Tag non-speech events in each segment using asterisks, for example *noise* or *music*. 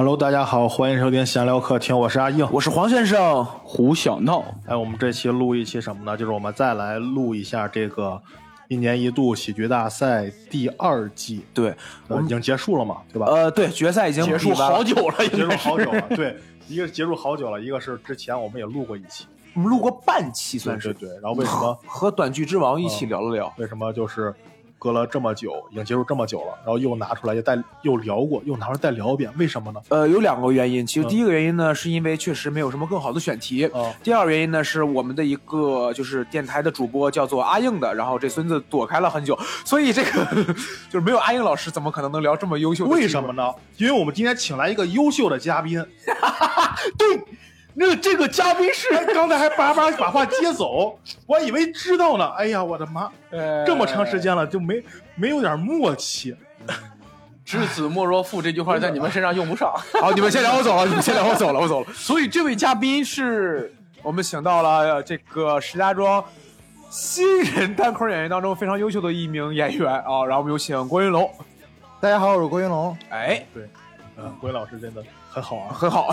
Hello，大家好，欢迎收听闲聊客厅，我是阿硬。我是黄先生，胡小闹，哎，我们这期录一期什么呢？就是我们再来录一下这个一年一度喜剧大赛第二季，对，我们已经结束了嘛，对吧？呃，对，决赛已经结束好久了，结束 *laughs* 好久了，对，一个是结束好久了，一个是之前我们也录过一期，我们录过半期，算是对对。然后为什么和短剧之王一起聊了聊。为什么就是隔了这么久，已经结束这么久了，然后又拿出来又再又聊过，又拿出来再聊一遍，为什么呢？呃，有两个原因，其实嗯第一个原因呢，是因为确实没有什么更好的选题。啊，第二个原因呢，是我们的一个就是电台的主播叫做阿硬的，然后这孙子躲开了很久，所以这个 *laughs* 就是没有阿硬老师，怎么可能能聊这么优秀的？为什么？呢？因为我们今天请来一个优秀的嘉宾，*laughs* 对，那这个嘉宾是刚才还叭叭把话接走，*laughs* 我还以为知道呢。哎呀，我的妈！这么长时间了，就没没有点默契。知子莫若父这句话在你们身上用不上。*laughs* 好，你们先聊，我走了，你们先聊，我走了，我走了。*laughs* 所以这位嘉宾是我们请到了这个石家庄新人单口演员当中非常优秀的一名演员啊，然后我们有请郭云龙，大家好，我是郭云龙。哎，嗯，郭云老师真的很好啊，很好，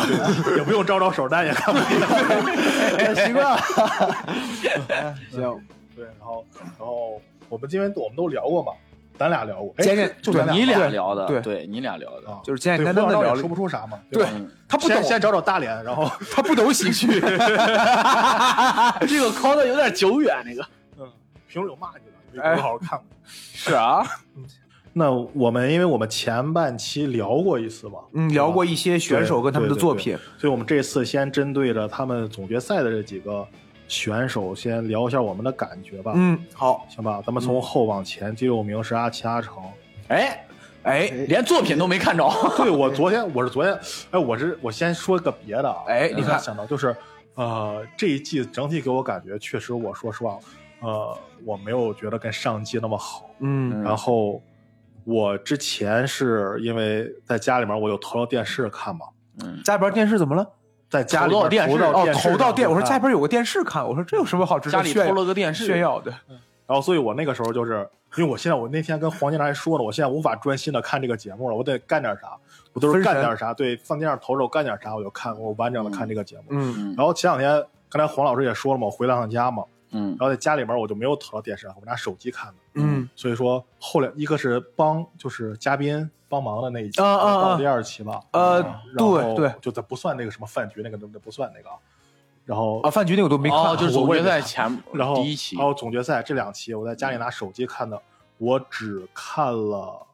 也不用招招手，但也看不见。*laughs* 习惯了。*laughs* 行，对，然后然后我们今天我们都聊过嘛，咱俩聊过，哎简简就咱俩你俩聊的，对。对你俩聊的，啊，就是简简对单单的聊说不出啥嘛。对他不懂。先，先找找大连，然后 *laughs* 他不懂喜剧，这个靠的有点久远，那个。嗯，评论有骂你的，哎。没好好看。过。是啊，那我们因为我们前半期聊过一次嘛，嗯，聊过一些选手跟他们的作品，所以我们这次先针对着他们总决赛的这几个选手，先聊一下我们的感觉吧。嗯，好，行吧，咱们从后往前，第六名是阿奇阿成。哎，哎，连作品都没看着，*laughs* 对我昨天，我是昨天，哎，我是我先说个别的啊，哎你看想到就是，呃，这一季整体给我感觉，确实，我说实话，呃，我没有觉得跟上季那么好。嗯然后我之前是因为在家里面，我有投到电视看嘛，家里边电视怎么了？在家里面投到电视哦，投到电视投到电，我说家里边有个电视看，我说这有什么好值得家里炫耀偷了个电视炫耀的？然后，所以我那个时候就是，因为我现在我那天跟黄金还说了，我现在无法专心的看这个节目了，我得干点啥，我都是干点啥，对，放电视投着我干点啥，我就看，我完整的看这个节目。嗯然后前两天，刚才黄老师也说了嘛，我回了趟家嘛，嗯然后在家里面我就没有投到电视上，我拿手机看的。嗯所以说后来一个是帮就是嘉宾帮忙的那一期，啊啊啊到第二期吧，呃对对就在不算那个什么饭局那个，那不算那个啊。然后啊，饭局那个我都没看，哦，就是总决赛前然后第一期然后总决赛这两期，我在家里拿手机看的，我只看了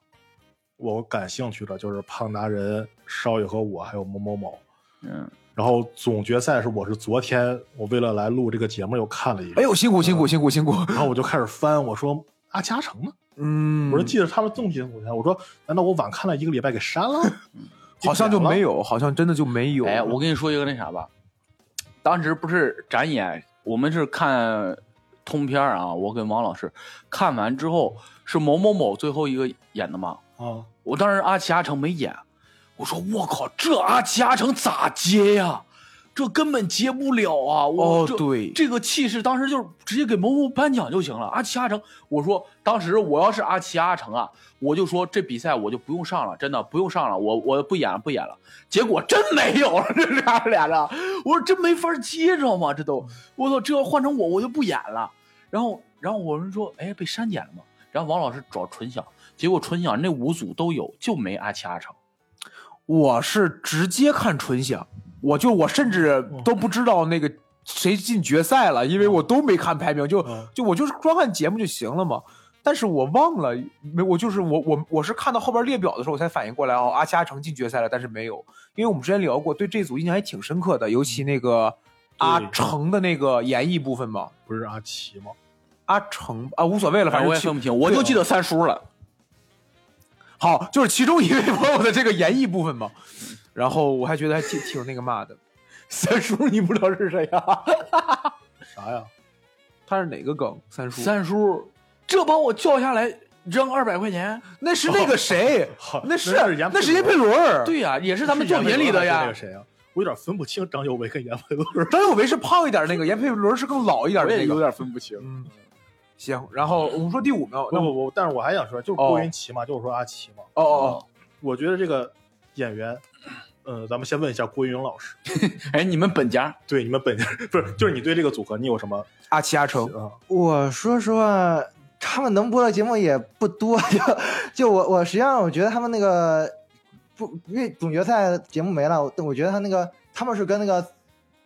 我感兴趣的，就是胖达人、少爷和我，还有某某某。嗯，然后总决赛是我是昨天我为了来录这个节目又看了一个，哎呦，辛苦辛苦辛苦辛苦，然后我就开始翻，我说阿加成呢？嗯，我说记得他们总体总决赛，我说难道我晚看了一个礼拜给删了？*laughs* 好像就没有。好像真的就没有。哎，我跟你说一个那啥吧，当时不是展演，我们是看通篇啊，我跟王老师看完之后是某某某最后一个演的嘛，啊，我当时阿奇阿成没演，我说我靠，这阿奇阿成咋接呀？这根本接不了啊！我这哦对这个气势，当时就是直接给某某颁奖就行了。阿奇阿成，我说当时我要是阿奇阿成啊，我就说这比赛我就不用上了，真的不用上了，我我不演了不演了。结果真没有了，这俩俩的，我说真没法接，知道吗？这都，我操，这要换成我我就不演了。然后然后我们说，哎，被删减了吗？然后王老师找纯享，结果纯享那五组都有，就没阿奇阿成。我是直接看纯享，我就我甚至都不知道那个谁进决赛了，因为我都没看排名，就嗯就我就是光看节目就行了嘛。但是我忘了没，我就是我我我是看到后边列表的时候我才反应过来哦，阿奇阿成进决赛了，但是没有，因为我们之前聊过，对这组印象还挺深刻的，尤其那个阿成的那个演绎部分嘛，不是阿奇吗？阿成啊无所谓了，反正我也分不清，我就记得三叔了。好，就是其中一位朋友的这个演绎部分嘛。然后我还觉得还挺挺那个嘛的。三叔，你不知道是谁呀、*laughs* 啥呀？他是哪个梗？三叔，三叔，这把我叫下来扔二百块钱，那是那个谁？*laughs* 那是那是严那是严佩佩伦。对呀、也是咱们作品里的呀那个。谁啊？我有点分不清张佑维跟闫佩伦。张有为是胖一点那个，*laughs* 闫佩伦是更老一点的那个。有点分不清。嗯，行。然后我们说第五名，那不不不，但是我还想说，就是郭云奇嘛，就是说阿奇嘛。哦哦哦，我觉得这个演员呃，咱们先问一下郭云勇老师，*laughs* 哎，你们本家对你们本家不是就是你对这个组合你有什么阿奇阿成，啊？我说实话，他们能播的节目也不多，*laughs* 就就我我实际上我觉得他们那个不因为总决赛节目没了，我我觉得他那个他们是跟那个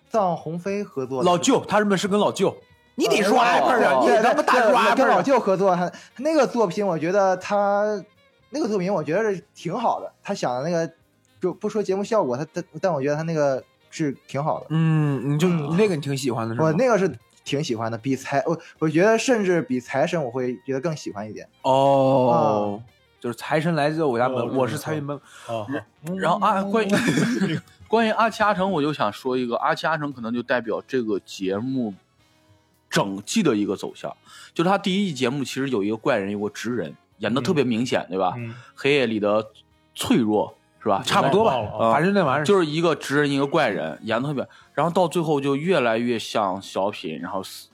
藏鸿飞合作，老舅，他们是跟老舅，你得说哦 rapper 啊，你对得他妈大对 rapper 啊跟老舅合作，他那个作品我觉得他那个作品我觉得是挺好的，他想的那个就不说节目效果，他但但我觉得他那个是挺好的。嗯，你就嗯那个你挺喜欢的是吗？我那个是挺喜欢的，比财我我觉得甚至比财神我会觉得更喜欢一点。哦，就是财神来自我家门，哦我是财神门。啊，然后啊，关于 *laughs* 关于阿七阿成，我就想说一个，阿七阿成可能就代表这个节目整季的一个走向。就是他第一季节目其实有一个怪人，有个直人，演的特别明显，对吧？嗯黑夜里的脆弱是吧？差不多吧反正那玩意儿就是一个直人，一个怪人，演的特别，然后到最后就越来越像小品，然后死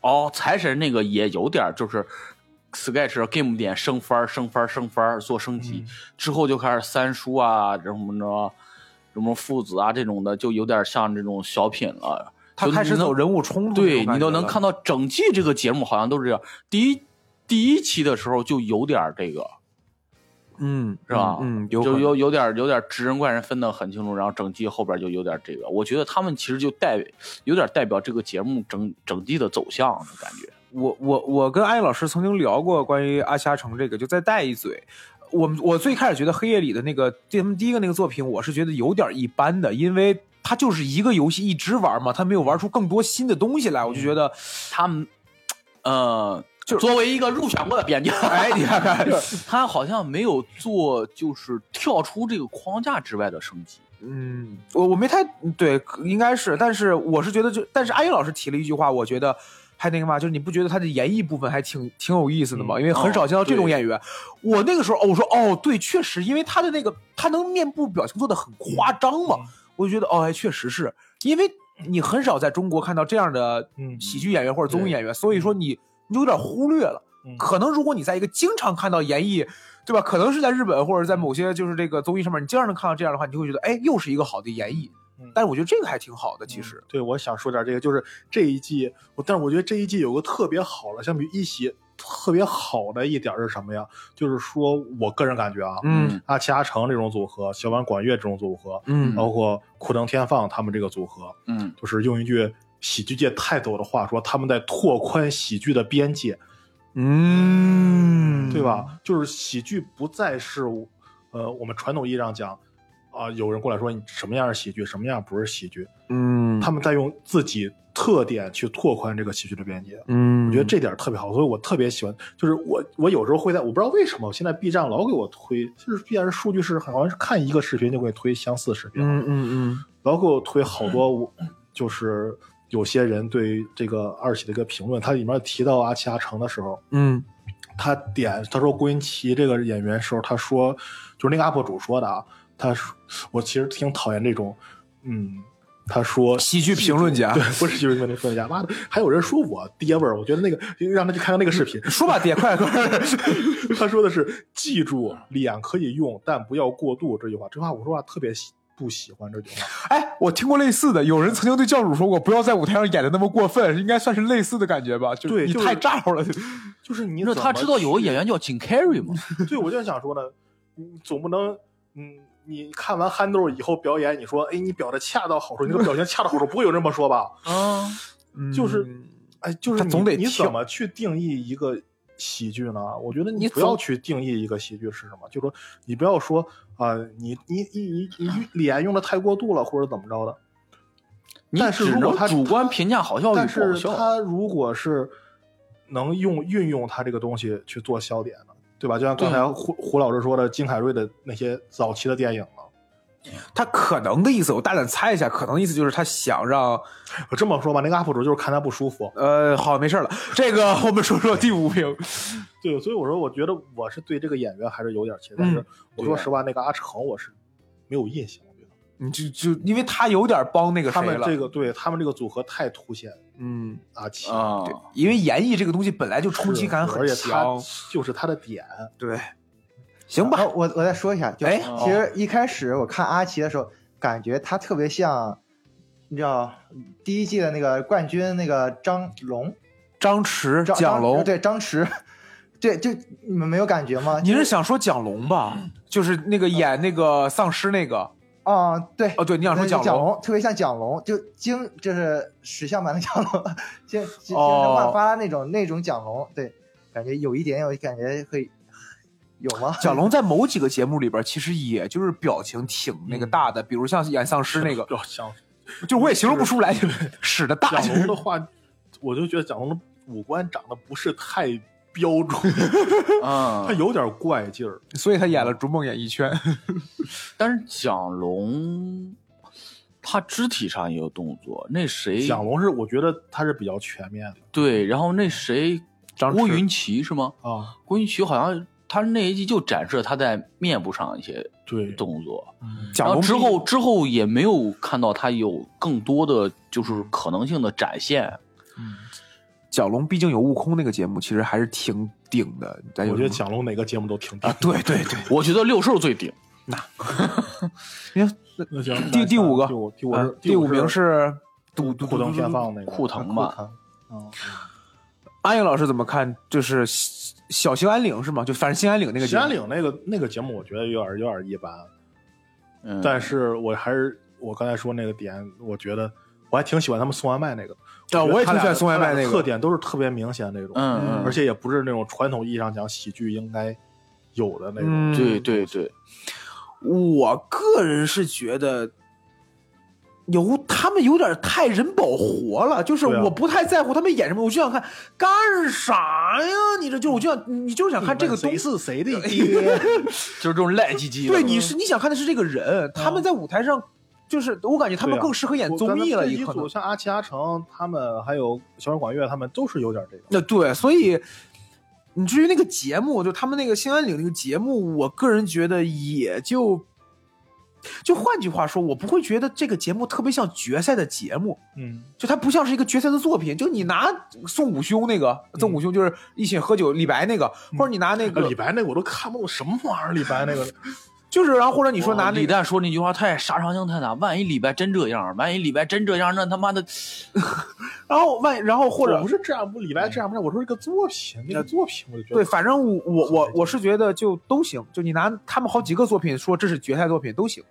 哦，财神那个也有点就是 sketch game 点升番儿升番儿升番儿做升级，嗯之后就开始三叔啊，什么着，什么父子啊这种的，就有点像这种小品了。他就开始走人物冲突，对你都能看到整季这个节目好像都是这样。第一第一期的时候就有点这个，嗯，是吧？嗯，有就有有点有点直人怪人分得很清楚，然后整季后边就有点这个。我觉得他们其实就代有点代表这个节目整整季的走向的感觉。我我我跟安逸老师曾经聊过关于阿瞎城这个，就再带一嘴。我们我最开始觉得黑夜里的那个他们第一个那个作品，我是觉得有点一般的，因为它就是一个游戏一直玩嘛，他没有玩出更多新的东西来，我就觉得，他们，呃，就作为一个入选过的编辑，*laughs* 哎，你看看，他好像没有做就是跳出这个框架之外的升级。嗯，我我没太对，应该是，但是我是觉得就，但是阿英老师提了一句话，我觉得还那个嘛，就是你不觉得他的演绎部分还挺挺有意思的吗？嗯因为很少见到这种演员。我那个时候，哦，我说哦，对，确实，因为他的那个他能面部表情做的很夸张嘛，嗯我就觉得哦，还确实是因为你很少在中国看到这样的嗯喜剧演员或者综艺演员，所以说你你就有点忽略了。嗯可能如果你在一个经常看到演绎，对吧？可能是在日本或者在某些就是这个综艺上面，你经常能看到这样的话，你就会觉得，哎，又是一个好的演绎。嗯但是我觉得这个还挺好的，其实。对，我想说点这个，就是这一季，我但是我觉得这一季有个特别好的，相比一喜特别好的一点是什么呀？就是说我个人感觉啊，嗯阿奇阿成这种组合，小丸管乐这种组合，嗯包括库登天放他们这个组合，嗯，就是用一句喜剧界泰斗的话说，他们在拓宽喜剧的边界，嗯，对？吧？就是喜剧不再是呃我们传统意义上讲。啊、有人过来说你什么样是喜剧，什么样不是喜剧？嗯，他们在用自己特点去拓宽这个喜剧的边界。嗯，我觉得这点特别好，所以我特别喜欢。就是我我有时候会在我不知道为什么，我现在 B 站老给我推，就是 B 站数据是好像是看一个视频就给你推相似视频，嗯嗯嗯老给我推好多我就是有些人对这个二喜的一个评论，他里面提到阿奇阿成的时候，嗯他点他说郭云奇这个演员时候，他说就是那个 UP 主说的啊，他说我其实挺讨厌这种，嗯，他说喜剧评论家对，不是喜剧评论家，妈的，还有人说我爹味儿，我觉得那个让他去看看那个视频，说吧，爹，快快！他说的是记住脸可以用，但不要过度这句话，这话我说话特别喜不喜欢这句话，哎，我听过类似的，有人曾经对教主说过，不要在舞台上演的那么过分，应该算是类似的感觉吧？就你太炸了。就是你你说他知道有个演员叫金凯瑞吗？*laughs* 对，我就想说呢，你总不能，嗯，你看完憨豆以后表演，你说，哎，你表的恰到好处，你这个表现恰到好处，不会有人这么说吧？啊，就是嗯哎，就是你他总得你怎么去定义一个喜剧呢？我觉得你你不要去定义一个喜剧是什么，就说你不要说啊、你你你你你 *laughs* 脸用的太过度了，或者怎么着的。但是如果他主观评价好笑与但不好笑。是他如果是能用运用他这个东西去做笑点的，对吧？就像刚才胡胡老师说的，金凯瑞的那些早期的电影了。他可能的意思，我大胆猜一下，可能意思就是他想让，我这么说吧，那个 UP 主就是看他不舒服。呃，好，没事了。这个 *laughs* 我们说说第五名。对，所以我说，我觉得我是对这个演员还是有点期待。但是我说实话，那个阿成我是没有印象。你就就因为他有点帮那个他谁了，们这个对他们这个组合太凸显嗯，阿奇，啊，对，因为演绎这个东西本来就冲击感很是而且他强，就是他的点。对。行吧，我我再说一下，就哎其实一开始我看阿奇的时候，感觉他特别像，你知道第一季的那个冠军那个张龙，张弛、张蒋龙，对张弛，对，就你们没有感觉吗？你是想说蒋龙吧？就是那个演那个丧尸那个。啊、对，哦，对，你想说那蒋龙？蒋龙特别像蒋龙，就精就是石像版的蒋龙，精精神焕发那种那种蒋龙，对，感觉有一点有感觉会有吗？蒋龙 *laughs* 在某几个节目里边，其实也就是表情挺那个大的，比如像演丧尸那个，要像就我也形容不出来，就是使的大。蒋龙的话，我就觉得蒋龙的五官长得不是太标准。啊，*laughs* 他嗯，有点怪劲儿。所以他演了《逐梦演艺圈》。*laughs* 但是蒋龙他肢体上也有动作，那谁蒋龙是我觉得他是比较全面的。对，然后那谁郭云奇是吗？啊，郭云奇好像他那一季就展示了他在面部上一些对，动作，嗯。蒋龙然后之后之后也没有看到他有更多的就是可能性的展现。蒋龙毕竟有悟空那个节目，其实还是挺顶的。咱我觉得蒋龙哪个节目都挺顶啊，对对对，我觉得六兽最顶，你看 *laughs* 那行，第第五个第五第五啊是第五名是是杜杜登天放那个库腾吧？啊嗯安颖老师怎么看？就是小兴安岭是吗？就反正兴安岭那个兴安岭那个那个节目，我觉得有点有点一般，嗯，但是我还是我刚才说那个点，我觉得我还挺喜欢他们送外卖那个。啊我也挺喜欢送外卖那个特点都是特别明显那种，嗯嗯，而且也不是那种传统意义上讲喜剧应该有的那种。嗯对对对，我个人是觉得有他们有点太人保活了，就是我不太在乎他们演什么，我就想看干啥呀？你这就我就想你就是想看这个东谁西。是谁的爹？*laughs* *laughs* 就是这种赖唧唧的。对，你是你想看的是这个人，他们在舞台上，就是我感觉他们更适合演综艺了，可能组。像阿奇、阿成他们，还有小人管乐，他们都是有点这个。那对，所以你至于那个节目，就他们那个兴安岭那个节目，我个人觉得也就，就换句话说，我不会觉得这个节目特别像决赛的节目，嗯，就它不像是一个决赛的作品。就你拿宋武兄那个，宋武兄就是一起喝酒，李白那个，或者你拿那个，李白那个我都看不懂什么玩意儿。李白那个，*laughs* 就是然后或者你说拿李诞说那句话太杀伤性太大，万一李白真这样，万一李白真这样，那他妈的 *laughs* 然后万然后或者不是这样，不李白这样不是，我说这个作品，那个作品我就觉得对，反正我我我我是觉得就都行，就你拿他们好几个作品说这是决赛作品都行，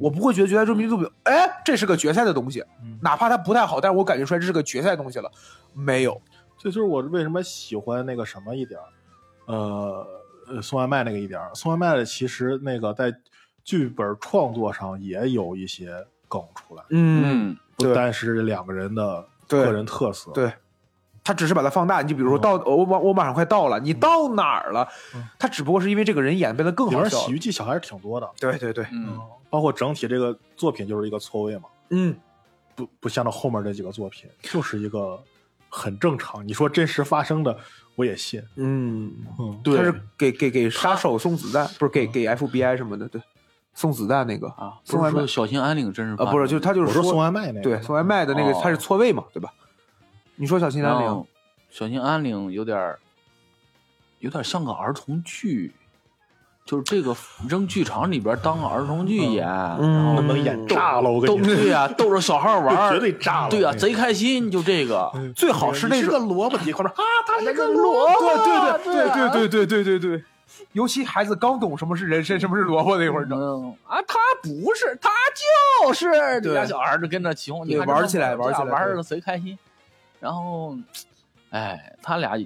我不会觉得决赛作品作品，哎，这是个决赛的东西，嗯哪怕它不太好，但是我感觉出来这是个决赛东西了，没有，这就是我为什么喜欢那个什么一点，呃呃送外卖那个一点儿。送外卖的其实那个在剧本创作上也有一些梗出来，嗯，不单是两个人的个人特色。对。他只是把它放大，你就比如说嗯到我马我马上快到了，你到哪儿了？他只不过是因为这个人演变得更好笑了。喜剧技巧还是挺多的。对对对，嗯，包括整体这个作品就是一个错位嘛，嗯，不不像那后面这几个作品，就是一个很正常。你说真实发生的，我也信。嗯，对，他是给给给杀手送子弹，不是给给 FBI 什么的，对，送子弹那个啊，送外卖小心安岭真是啊，不是，就是他就是说送外卖那个，对送外卖的那个，哦他是错位嘛，对吧？你说小心安岭，小心安岭有点有点像个儿童剧，就是这个扔剧场里边当儿童剧演，嗯然后能不能演炸了？我跟你说，对呀、逗着小孩玩儿，*laughs* 绝对炸了对呀、那个贼开心，就这个。最好是那个萝卜底快说啊，他是个萝卜，对对对对对对对对对对，尤其孩子刚懂什么是人参，什么是萝卜那会儿，整嗯啊，他不是，他就是对你家小孩儿就跟着起哄，对你玩起来玩起来对玩的贼开心。然后，哎，他俩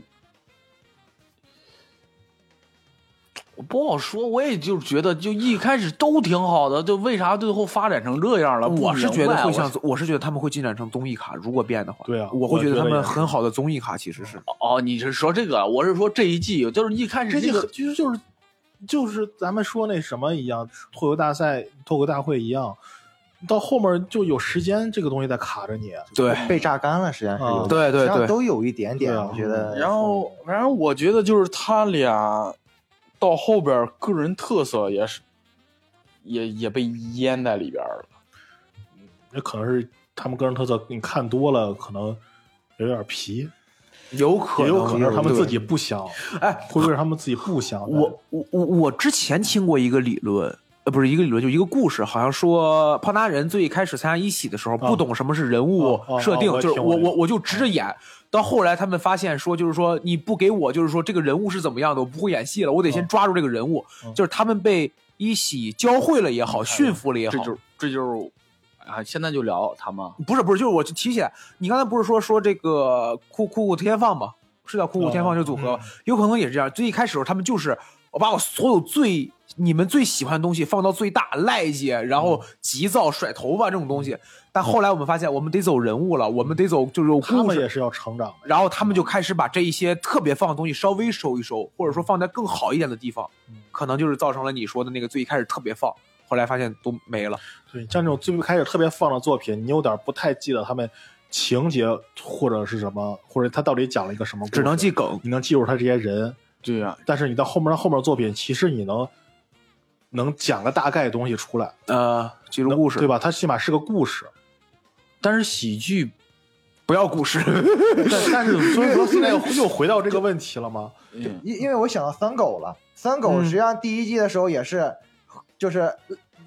我不好说，我也就觉得，就一开始都挺好的，就为啥最后发展成这样了？我是觉得会像，我是觉得他们会进展成综艺卡，如果变的话，对啊我会觉得他们很好的综艺卡其实是，哦，你是说这个？我是说这一季，就是一开始这就这个其实就是就是咱们说那什么一样，脱口大赛、脱口大会一样，到后面就有时间这个东西在卡着你。对被榨干了，实际上是有对对对都有一点点，我觉得。然后，反正我觉得就是他俩到后边个人特色也是，也也被淹在里边了。也可能是他们个人特色，你看多了可能有点皮。有可能也有可能他们自己不想，哎，会不会是他们自己不想？我我我我之前听过一个理论，呃，不是一个理论，就一个故事，好像说胖达人最开始参加一喜的时候，不懂什么是人物设定，就是我我我就直着演。到后来他们发现说，就是说你不给我，就是说这个人物是怎么样的，我不会演戏了，我得先抓住这个人物。嗯就是他们被一喜教会了也好，驯服了也好这，就这就是啊，现在就聊他们不是不是，就是我就提起来，你刚才不是说说这个酷酷酷天放吗？是叫酷酷天放这个组合，嗯有可能也是这样。最一开始的时候他们就是我把我所有最你们最喜欢的东西放到最大，赖姐，然后急躁、甩头发这种东西。但后来我们发现，我们得走人物了，我们得走就是有他故事。们也是要成长的。然后他们就开始把这一些特别放的东西稍微收一收，或者说放在更好一点的地方嗯，可能就是造成了你说的那个最一开始特别放，后来发现都没了。对，像这种最开始特别放的作品，你有点不太记得他们情节或者是什么，或者他到底讲了一个什么故事，只能记梗。你能记住他这些人，对呀、但是你到后面后面作品，其实你能能讲个大概东西出来，呃，记住故事。对吧？它起码是个故事。但是喜剧不要故事。*laughs* 但但是所以说 *laughs* 现在又又回到这个问题了吗？嗯。因因为我想到三狗了，三狗嗯。实际上第一季的时候也是，就是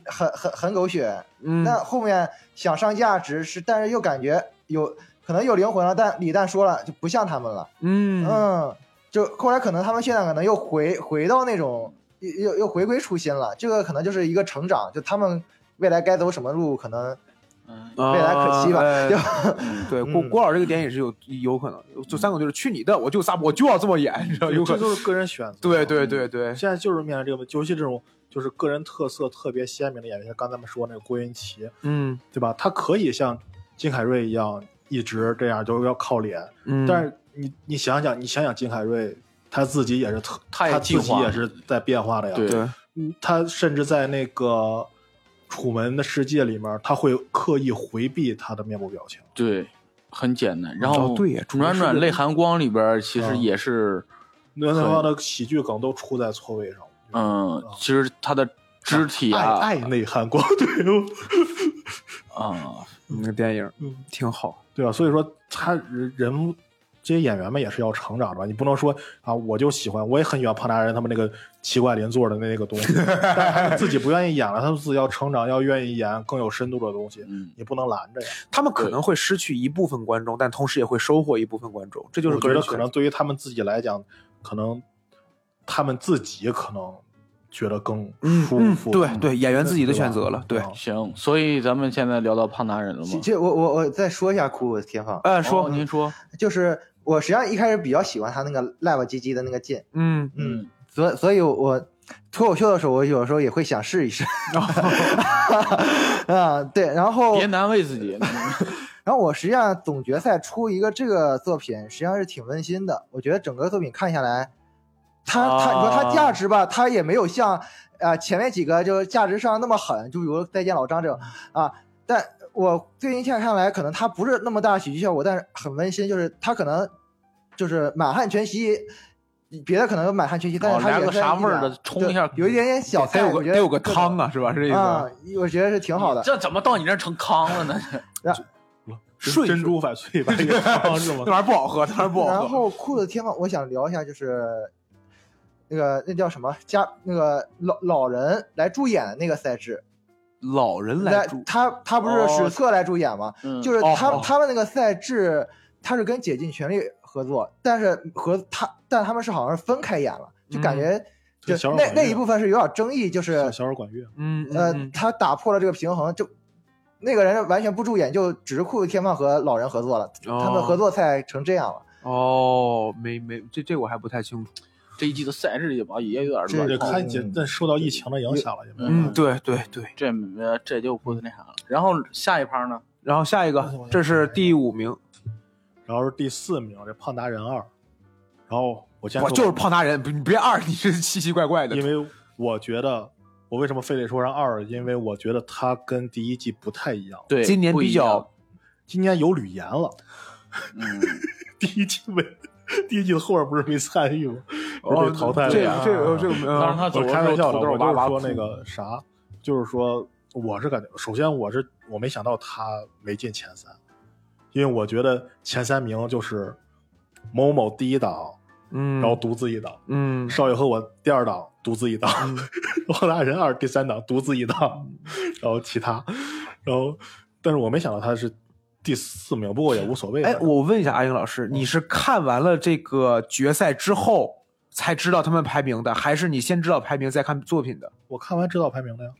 很很很狗血，嗯，但后面想上价值是，但是又感觉有可能有灵魂了，但李诞说了就不像他们了，嗯。嗯，就后来可能他们现在可能又回回到那种又又又回归初心了，这个可能就是一个成长，就他们未来该走什么路，可能嗯未来可期吧对，郭嗯郭老师这个点也是有有可能，就三个就是去你的，我就撒，我就要这么演，你知道，有可能。这就是个人选择。对对对对，现在就是面临这个问题，尤其这种就是个人特色特别鲜明的演员，像刚才咱们说那个郭云奇，嗯对吧？他可以像金凯瑞一样一直这样，就是要靠脸。嗯，但是你你想想，你想想金凯瑞，他自己也是特，他他自己也是在变化的呀。对他甚至在那个《楚门的世界》里面，他会刻意回避他的面部表情。对，很简单。然后哦对呀主要转转泪含光里边其实嗯也是，那他妈的喜剧梗都出在错位上。嗯，其实他的肢体爱啊，爱内涵光，对 *laughs* 啊，那个电影嗯挺好。对吧？所以说他人人物这些演员们也是要成长的吧？你不能说啊，我就喜欢，我也很喜欢胖达人他们那个奇怪邻座的那个东西，*laughs* 但他们自己不愿意演了，他们自己要成长，要愿意演更有深度的东西，嗯，你不能拦着呀。他们可能会失去一部分观众，但同时也会收获一部分观众，这就是我觉得。可能对于他们自己来讲，可能他们自己可能觉得更嗯舒服。嗯对对，演员自己的选择了。对，啊行，所以咱们现在聊到胖达人了吗这？我我我再说一下酷酷天放，呃，说哦，您说，就是我实际上一开始比较喜欢他那个赖吧唧唧的那个劲，嗯嗯，所所以我脱口秀的时候，我有时候也会想试一试。*laughs* 啊，对，然后别难为自己。*laughs* 然后我实际上总决赛出一个这个作品，实际上是挺温馨的。我觉得整个作品看下来，它它你说它价值吧，它也没有像呃前面几个就价值上那么狠，就比如再见老张这种啊。但我最近现在看来，可能它不是那么大喜剧效果，但是很温馨，就是它可能就是满汉全席。别的可能有满汉全席，但哦来个是它也是啥味儿的冲一下有一点点小菜，得有个我觉得得有个汤啊，是吧？是这意思我觉得是挺好的。这怎么到你那儿成汤了呢？睡珍珠翡翠吧，这个汤是吗那？玩意儿不好喝，那玩意不好喝然。后酷的天放，我想聊一下，就是那个那叫什么家那个老老人来助演的那个赛制，老人来他他不是哦史册来助演吗？嗯。就是他、他们那个赛制，他是跟解禁权力合作，但是和他但他们是好像是分开演了，就感觉就那那一部分是有点争议，就是小管乐，嗯呃嗯，他打破了这个平衡，就那个人完全不助演，就只是酷酷天放和老人合作了，他们合作才成这样了。哦，没没，这这我还不太清楚。这一季的赛制也吧也有点这乱这套，看见但受到疫情的影响了，也没有嗯，对对对。这呃这就不那啥了。然后下一趴呢？然后下一个，这是第五名，然后是第四名，这胖达人二。然后我先说我就是胖达人，你别二，你是奇奇怪怪的。因为我觉得我为什么非得说上二？因为我觉得他跟第一季不太一样。对，今年比较，今年有吕岩了，嗯，*laughs* 第一季没，*laughs* 第一季的后边不是没参与吗？哦被淘汰了这这个这个，当时他走我开玩笑的，我就是说那个啥，就是说我是感觉，首先我是我没想到他没进前三，因为我觉得前三名就是某某第一档，嗯，然后独自一档，嗯，少爷和我第二档独自一档，王大人二第三档独自一档，然后其他，然后但是我没想到他是第四名，不过也无所谓。哎，我问一下阿英老师，你是看完了这个决赛之后才知道他们排名的，还是你先知道排名再看作品的？我看完知道排名的呀，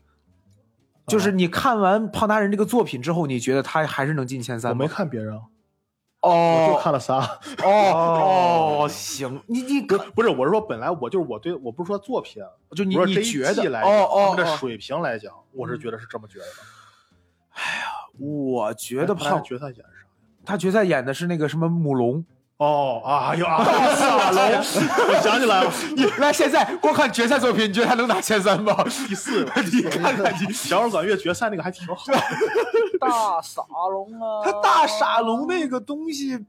就是你看完胖达人这个作品之后，你觉得他还是能进前三吗？我没看别人哦，我就哦看了仨。哦 *laughs* 哦，行，你你不不是，我是说本来我就是我对我不是说作品，就你你觉得哦哦哦，他们的水平来讲，我是觉得是这么觉得的。我觉得胖决赛演啥？他决赛演的是那个什么母龙。哦啊，哎呦啊，*laughs* 大龙，我想起来了，你来现在光看决赛作品，你觉得他能拿前三吗？*laughs* 第四，你看看你小儿管乐决赛那个还挺好。*laughs* 大傻龙啊，他大傻龙那个东西，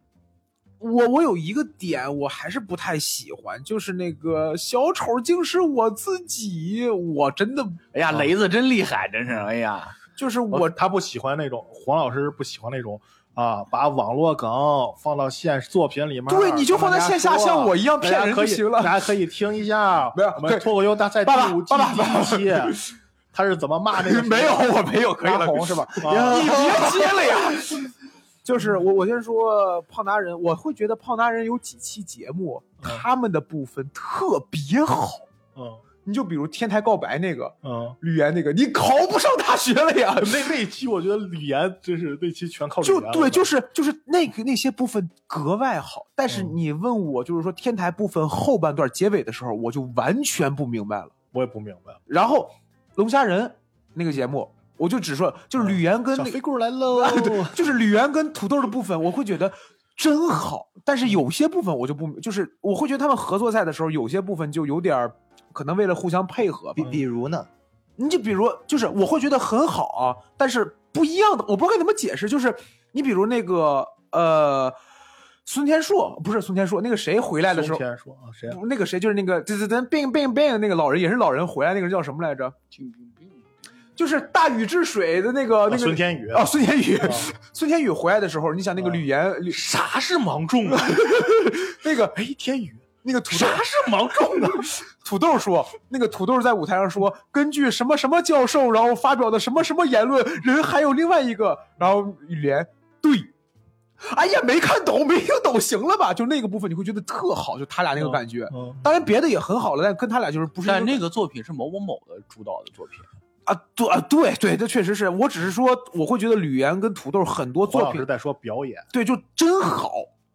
我我有一个点我还是不太喜欢，就是那个小丑竟是我自己，我真的哎呀，雷子真厉害，真是，哎呀，就是我我他不喜欢那种黄老师不喜欢那种啊，把网络梗放到现实作品里面。对你就放在线下像我一样骗人就行了大家可以听一下，*laughs* 没有我们脱口秀大赛第五期，他是怎么骂那个 *laughs* 没有我没有可以了，红是吧？啊你别 *laughs* 接了呀。就是我，我先说胖达人，我会觉得胖达人有几期节目，他们的部分特别好。嗯你就比如天台告白那个嗯，吕岩那个，你考不上大学了呀？那那一期我觉得吕岩真是那期全靠就对，就是就是那个那些部分格外好，但是嗯你问我，就是说天台部分后半段结尾的时候，我就完全不明白了。我也不明白。然后龙虾人那个节目，我就只说就是吕岩跟那个小飞棍来喽 *laughs* 啊，就是吕岩跟土豆的部分，我会觉得真好，但是有些部分我就不，就是我会觉得他们合作赛的时候，有些部分就有点儿可能为了互相配合吧比。比如呢？你就比如，就是我会觉得很好啊，但是不一样的，我不知道该怎么解释。就是你比如那个呃，孙天硕不是孙天硕，那个谁回来的时候松，天说啊，谁啊？那个谁就是那个噔噔噔 bing bing bing 那个老人也是老人回来，那个人叫什么来着？就是大禹治水的那个那个孙天宇啊，孙天宇啊，*laughs* 孙天宇回来的时候，你想那个啊吕岩，啥是芒种啊？*laughs* 那个哎，天宇，那个土豆啥是芒种啊？*laughs* 土豆说，那个土豆在舞台上说，根据什么什么教授，然后发表的什么什么言论，人还有另外一个，然后雨莲对。哎呀，没看懂，没听懂，行了吧？就那个部分你会觉得特好，就他俩那个感觉。嗯，当然别的也很好了，但跟他俩就是不是但那个作品是某某某的主导的作品，啊，对啊，对对，这确实是我只是说，我会觉得吕岩跟土豆很多作品老师在说表演，对，就真好，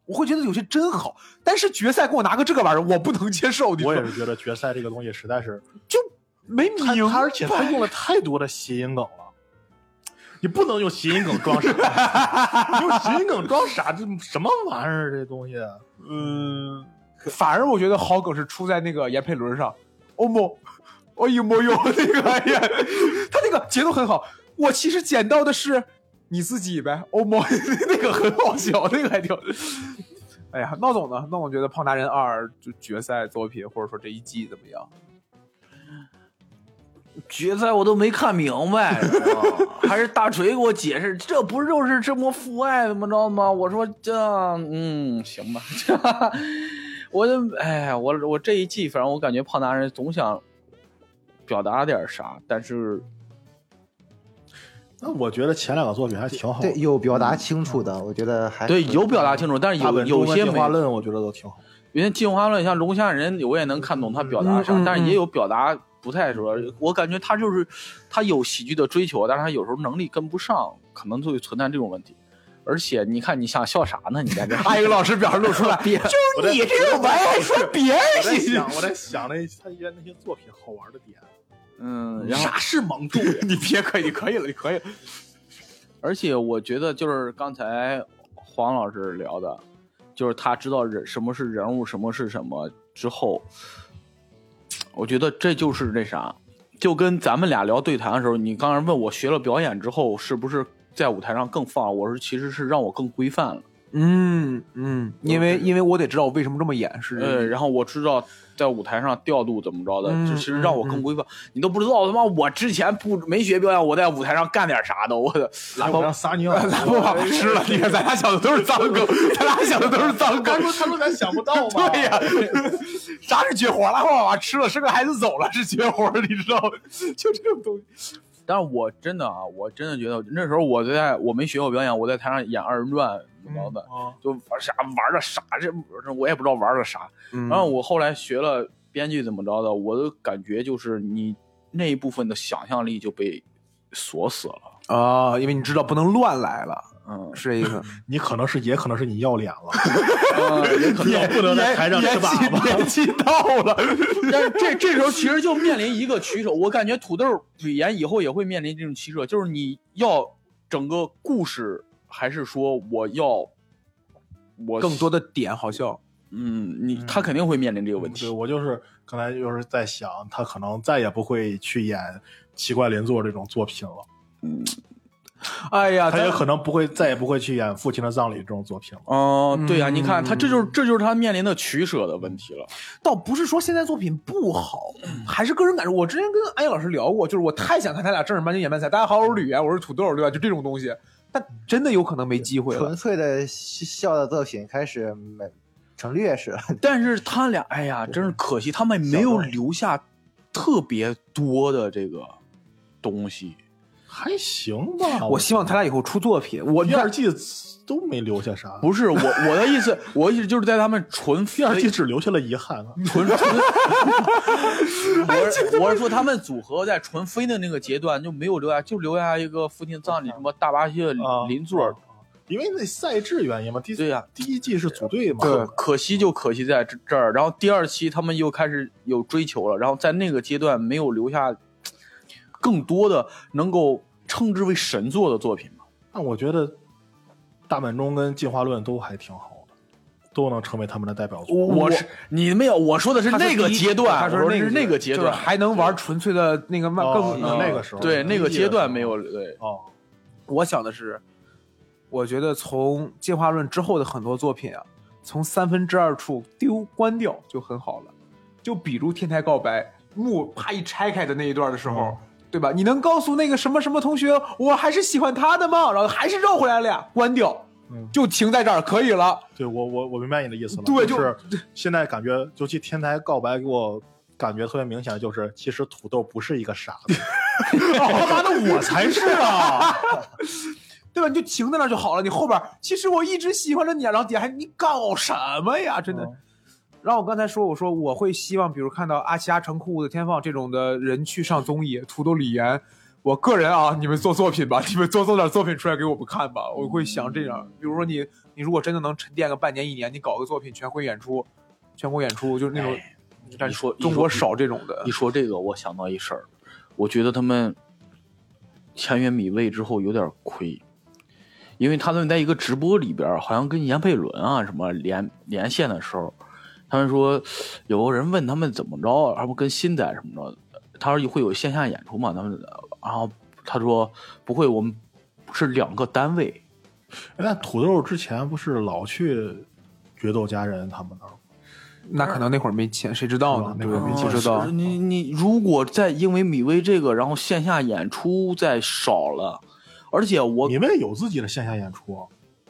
我会觉得有些真好，但是决赛给我拿个这个玩意儿，我不能接受。我也是觉得决赛这个东西实在是，就没他明白，而且他用了太多的谐音梗了。你不能用谐音梗装傻，你 *laughs* 用谐音梗装傻，这什么玩意儿？这东西，嗯，反而我觉得好梗是出在那个闫佩伦上，欧某，哦呦莫呦那个哎呀，他那个节奏很好。我其实捡到的是你自己呗，欧某 *laughs* 那个很好笑，那个还挺。哎呀，闹总呢？闹总觉得《胖达人二》就决赛作品，或者说这一季怎么样？决赛我都没看明白，*laughs* 还是大锤给我解释，这不就是这么父爱怎么着吗？我说这，嗯，行吧，这，*laughs* 我就，哎，我我这一季，反正我感觉胖达人总想表达点啥，但是那我觉得前两个作品还挺好。对，有表达清楚的，我觉得还对有表达清楚，但是有有些进化论，我觉得都挺好。因为进化论像龙虾人，我也能看懂他表达啥，但是也有表达不太说。我感觉他就是他有喜剧的追求，但是他有时候能力跟不上，可能就会存在这种问题。而且你看，你想笑啥呢？你在这 *laughs* 阿英老师表示露出来，*laughs* 就你这种玩意儿还说别人我在喜剧想，我在想那他演那些作品好玩的点。嗯，然后啥是芒种？*laughs* 你别可以，你可以了，你可以了。而且我觉得就是刚才黄老师聊的，就是他知道人什么是人物，什么是什么之后，我觉得这就是那啥，就跟咱们俩聊对谈的时候，你刚才问我学了表演之后是不是在舞台上更放，我说其实是让我更规范了。嗯嗯，因为因为我得知道我为什么这么演，是这个呃，然后我知道在舞台上调度怎么着的，嗯就是让我更规范。你都不知道他妈我之前不没学表演，我在舞台上干点啥的，我的来我让撒尿，咱不把吃了，你看咱俩想的都是脏梗，咱俩想的都是脏梗。说他说咱想不到嘛 *laughs* 对呀，啥是绝活？拉把把吃了，生个孩子走了是绝活，你知道吗？就这种东西。但是我真的啊，我真的觉得那时候我在我没学过表演，我在台上演二人转怎么着的，啊，就玩啥玩的啥，这这我也不知道玩的啥。然然后我后来学了编剧怎么着的，我的感觉就是你那一部分的想象力就被锁死了。啊，因为你知道不能乱来了，嗯，是一个。*laughs* 你可能是也可能是你要脸了，呃 *laughs* 也可能也不能在台上吃粑粑。年纪到了，*laughs* 但是这这时候其实就面临一个取舍，我感觉土豆语言以后也会面临这种取舍，就是你要整个故事，还是说我要我更多的点好笑。嗯，你他肯定会面临这个问题对，题。我就是刚才就是在想，他可能再也不会去演奇怪连坐这种作品了，*laughs* 哎呀，他也可能不会再也不会去演父亲的葬礼这种作品了。哦、对呀、嗯你看他这就是这就是他面临的取舍的问题了。倒不是说现在作品不好，还是个人感受。我之前跟安逸老师聊过，就是我太想看他俩正儿八经演漫才。大家好，我是吕岩，我是土豆，对吧？就这种东西，但真的有可能没机会了纯。粹的笑的作品开始没成劣势了。*laughs* 但是他俩，哎呀，真是可惜，他们没有留下特别多的这个东西。还行吧，我希望他俩以后出作品。我第二季都没留下啥，不是我我的意思，*laughs* 我的意思就是在他们纯第二季只留下了遗憾啊。纯纯，*laughs* 我是我是说他们组合在纯飞的那个阶段就没有留下，就留下一个父亲葬礼什么大巴西的啊邻座。啊因为那赛制原因嘛，第对呀第一季是组队嘛，可可惜就可惜在这这儿，然后第二期他们又开始有追求了，然后在那个阶段没有留下更多的能够称之为神作的作品嘛。那我觉得大满钟跟进化论都还挺好的，都能成为他们的代表作。我是你没有，我说的是那个阶段，他说那是那个阶段，还能玩纯粹的那个漫哦更那那个时候对那个阶段没有对。哦，我想的是，我觉得从进化论之后的很多作品啊，从三分之二处丢关掉就很好了。就比如天台告白幕啪一拆开的那一段的时候，嗯对吧？你能告诉那个什么什么同学，我还是喜欢他的吗？然后还是绕回来了呀，关掉，嗯就停在这儿可以了。对我我我明白你的意思了，对就是现在感觉，尤其天台告白给我感觉特别明显，就是其实土豆不是一个傻子，他 *laughs* 妈的我才是啊！*laughs* 对吧？你就停在那儿就好了。你后边其实我一直喜欢着你啊，然后底下还你搞什么呀？真的。嗯然后我刚才说，我说我会希望，比如看到阿奇、阿成、酷酷的天放这种的人去上综艺，土豆李岩。我个人啊，你们做作品吧，你们做做点作品出来给我们看吧。我会想这样，比如说你，你如果真的能沉淀个半年一年，你搞个作品全会演出，全国演出就是那种，但是你说中国少这种的一。说这个，我想到一事儿，我觉得他们签约米未之后有点亏，因为他们在一个直播里边，好像跟闫佩伦啊什么连连线的时候，他们说有个人问他们怎么着，还不跟新仔什么着，他说会有线下演出嘛？他们然后他说不会，我们是两个单位。那土豆之前不是老去决斗家人他们那儿吗？那可能那会儿没钱，谁知道呢？那会儿没不知道。你你如果再因为米未这个，然后线下演出再少了，而且我你们有自己的线下演出啊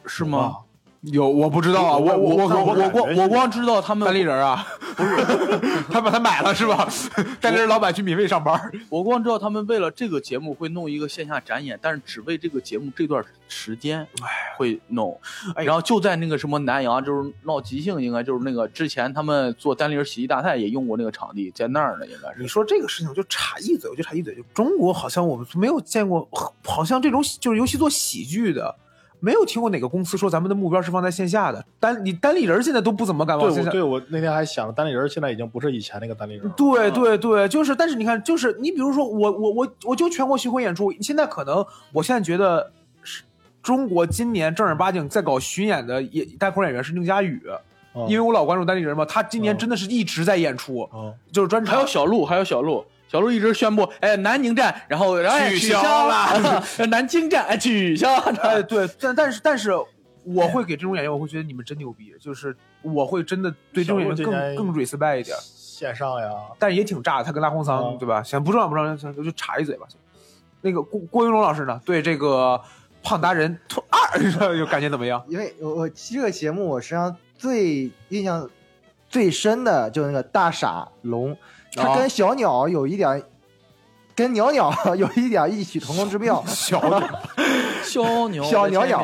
是吗？？有我不知道啊，我我我我我我光我光知道他们单立人啊，*laughs* 不是，*laughs* 他把他买了是吧？单立人老板去米未上班，我光知道他们为了这个节目会弄一个线下展演，但是只为这个节目这段时间会弄，哎然后就在那个什么南阳，就是闹即兴，应该就是那个之前他们做单立人喜剧大赛也用过那个场地，在那儿呢，应该是。你说这个事情就插一嘴，我就插一嘴，就中国好像我们没有见过，好像这种就是尤其做喜剧的，没有听过哪个公司说咱们的目标是放在线下的。单你单立人现在都不怎么敢对，往线下。我对我那天还想，单立人现在已经不是以前那个单立人。对对对，就是，但是你看，就是你比如说我我我我就全国巡回演出，现在可能我现在觉得是中国今年正儿八经在搞巡演的演单口演员是宁佳宇，嗯因为我老关注单立人嘛，他今年嗯真的是一直在演出，嗯就是专场。还有小鹿，还有小鹿，小鹿一直宣布，哎，南宁站，然后哎取取消了，*laughs* 南京站哎取消了，哎，对，但但是但是，我会给这种演员，我会觉得你们真牛逼，就是我会真的对这种演员更更 respect 一点，线上呀，但也挺炸的。他跟拉红桑、啊对吧？行，不重要不重要，行就插一嘴吧。那个郭郭云龙老师呢？对这个胖达人二有 *laughs* 感觉怎么样？因为我我这个节目我实际上最印象最深的就是那个大傻龙，他哦跟小鸟有一点，跟鸟鸟 *laughs* 有一点异曲同工之妙。小小鸟 *laughs* 小鸟鸟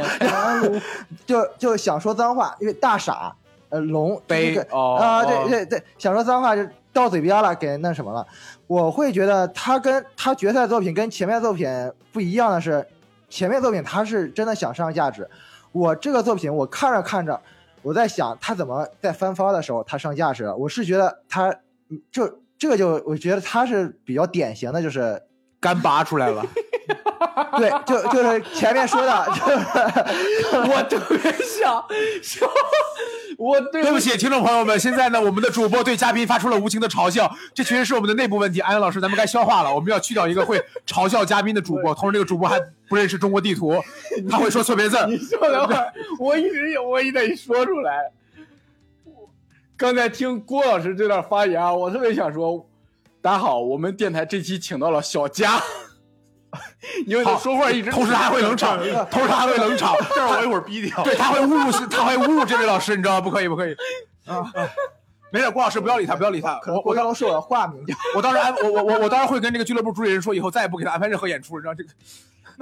*laughs* 就就想说脏话，因为大傻呃龙悲这个哦啊、哦对对对，想说脏话就到嘴边了，给那什么了。我会觉得他跟他决赛作品跟前面作品不一样的是，前面作品他是真的想上价值，我这个作品我看着看着，我在想他怎么在翻番的时候他上价值了。我是觉得他嗯就这个就我觉得他是比较典型的，就是干拔出来了。*laughs* 对，就就是前面说的，*laughs* 就是我特别想笑，我对对不起，听众朋友们，现在呢，我们的主播对嘉宾发出了无情的嘲笑，这确实是我们的内部问题。安阳老师，咱们该消化了，我们要去掉一个会嘲笑嘉宾的主播，同时这个主播还不认识中国地图，*laughs* 他会说错别字儿。你说等会儿，我一直有，我也得说出来。刚才听郭老师这段发言啊，我特别想说，大家好，我们电台这期请到了小佳，*laughs* 因为他说话一直，同时他还会冷场，同时他还会冷场，这儿我一会儿逼掉。对，他会侮辱，他会侮辱这位老师，你知道吗？不可以，不可以。啊，没事，郭老师不要理他，不要理他。可能我我郭刚说我的化名叫。我当 *laughs* 时安我我我我当时会跟这个俱乐部主理人说，以后再也不给他安排任何演出，你知道这个。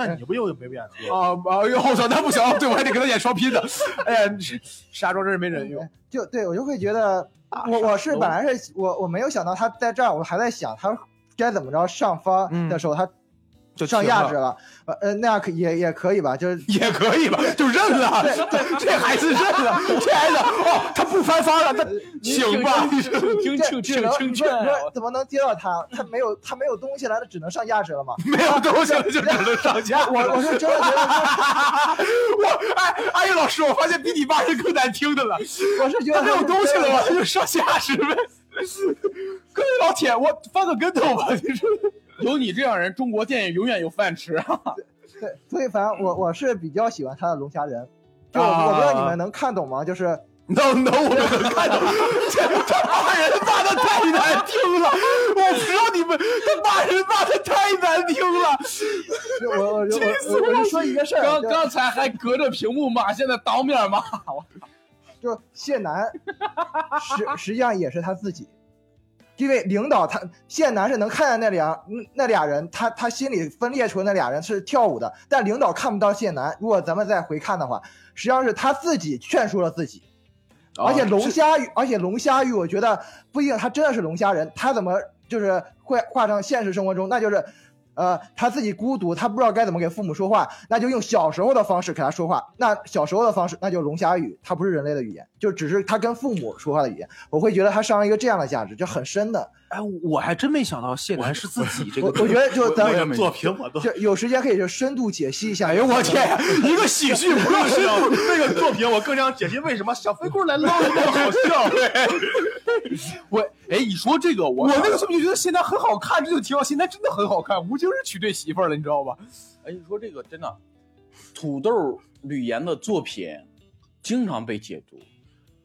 那你不又没演出？啊啊！呦，我操，那不行，对我还得跟他演双拼的。哎呀，石石家庄真是没人用。就对我就会觉得，我我是本来是我我没有想到他在这儿，我还在想他该怎么着上方的时候，他就上价值了，呃呃那样可也也可以吧，就是也可以吧，就认了。这这孩子认了，这孩子哦，他不翻番了，他行吧？听听这只能听听劝你说你说怎么能接到他？他没有他没有东西了，他只能上价值了嘛？没有东西了就只能上架。我我是真的觉得他，*laughs* 我哎，阿玉老师，我发现比你骂人更难听的了。我是觉得他没有东西了他就上价值呗。*laughs* 各位老铁，我翻个跟头吧，你说。有你这样人，中国电影永远有饭吃啊！对，所以反正我我是比较喜欢他的龙虾人。就我不知道你们能看懂吗？就是能能，我们能看懂。这他骂人骂的太难听了，我不知道你们他骂人骂的太难听了。就我我我我我就说一个事儿，就刚刚才还隔着屏幕骂，现在当面骂，我 *laughs* 就谢楠，实实际上也是他自己，因为领导他谢楠是能看见那俩那俩人，他他心里分裂出那俩人是跳舞的，但领导看不到谢楠。如果咱们再回看的话，实际上是他自己劝说了自己。而且龙虾鱼，而且龙虾鱼，我觉得不一定他真的是龙虾人，他怎么就是会画成现实生活中，那就是，呃，他自己孤独，他不知道该怎么给父母说话，那就用小时候的方式给他说话。那小时候的方式，那就龙虾语，它不是人类的语言，就只是他跟父母说话的语言。我会觉得他上了一个这样的价值，就很深的。哎，我还真没想到谢楠是自己这个我。觉得就咱我也没作品我都有时间可以就深度解析一下。哎呦我天，*laughs* 一个喜剧不要深度。那个作品我更想解析为什么小飞棍来捞的那么好笑。*laughs* 我哎，你说这个，我我那个时候就觉得谢楠很好看，这就提到。谢楠真的很好看，吴京是娶对媳妇了，你知道吧？哎，你说这个真的，土豆吕岩的作品经常被解读。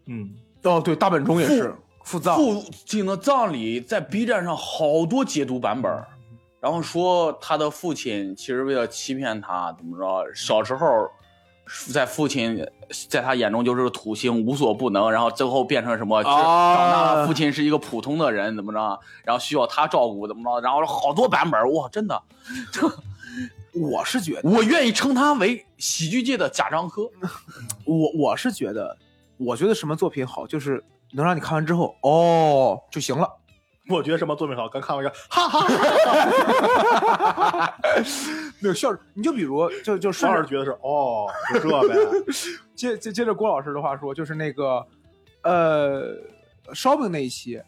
嗯，哦，对，大本钟也是父葬。父亲的葬礼在 B 站上好多解读版本，然后说他的父亲其实为了欺骗他，怎么着，小时候在父亲在他眼中就是个土星，无所不能，然后最后变成什么？长大了，父亲是一个普通的人，怎么着？然后需要他照顾，怎么着？然后好多版本，哇，真的，这 *laughs* 我是觉得，我愿意称他为喜剧界的贾樟柯。*laughs* 我我是觉得，我觉得什么作品好，就是能让你看完之后哦就行了。我觉得什么作品好，刚看完一个，哈哈哈哈。没有笑，你就比如就就顺着双儿觉得是哦，就这呗。接接接着郭老师的话说，就是那个呃烧饼那一期，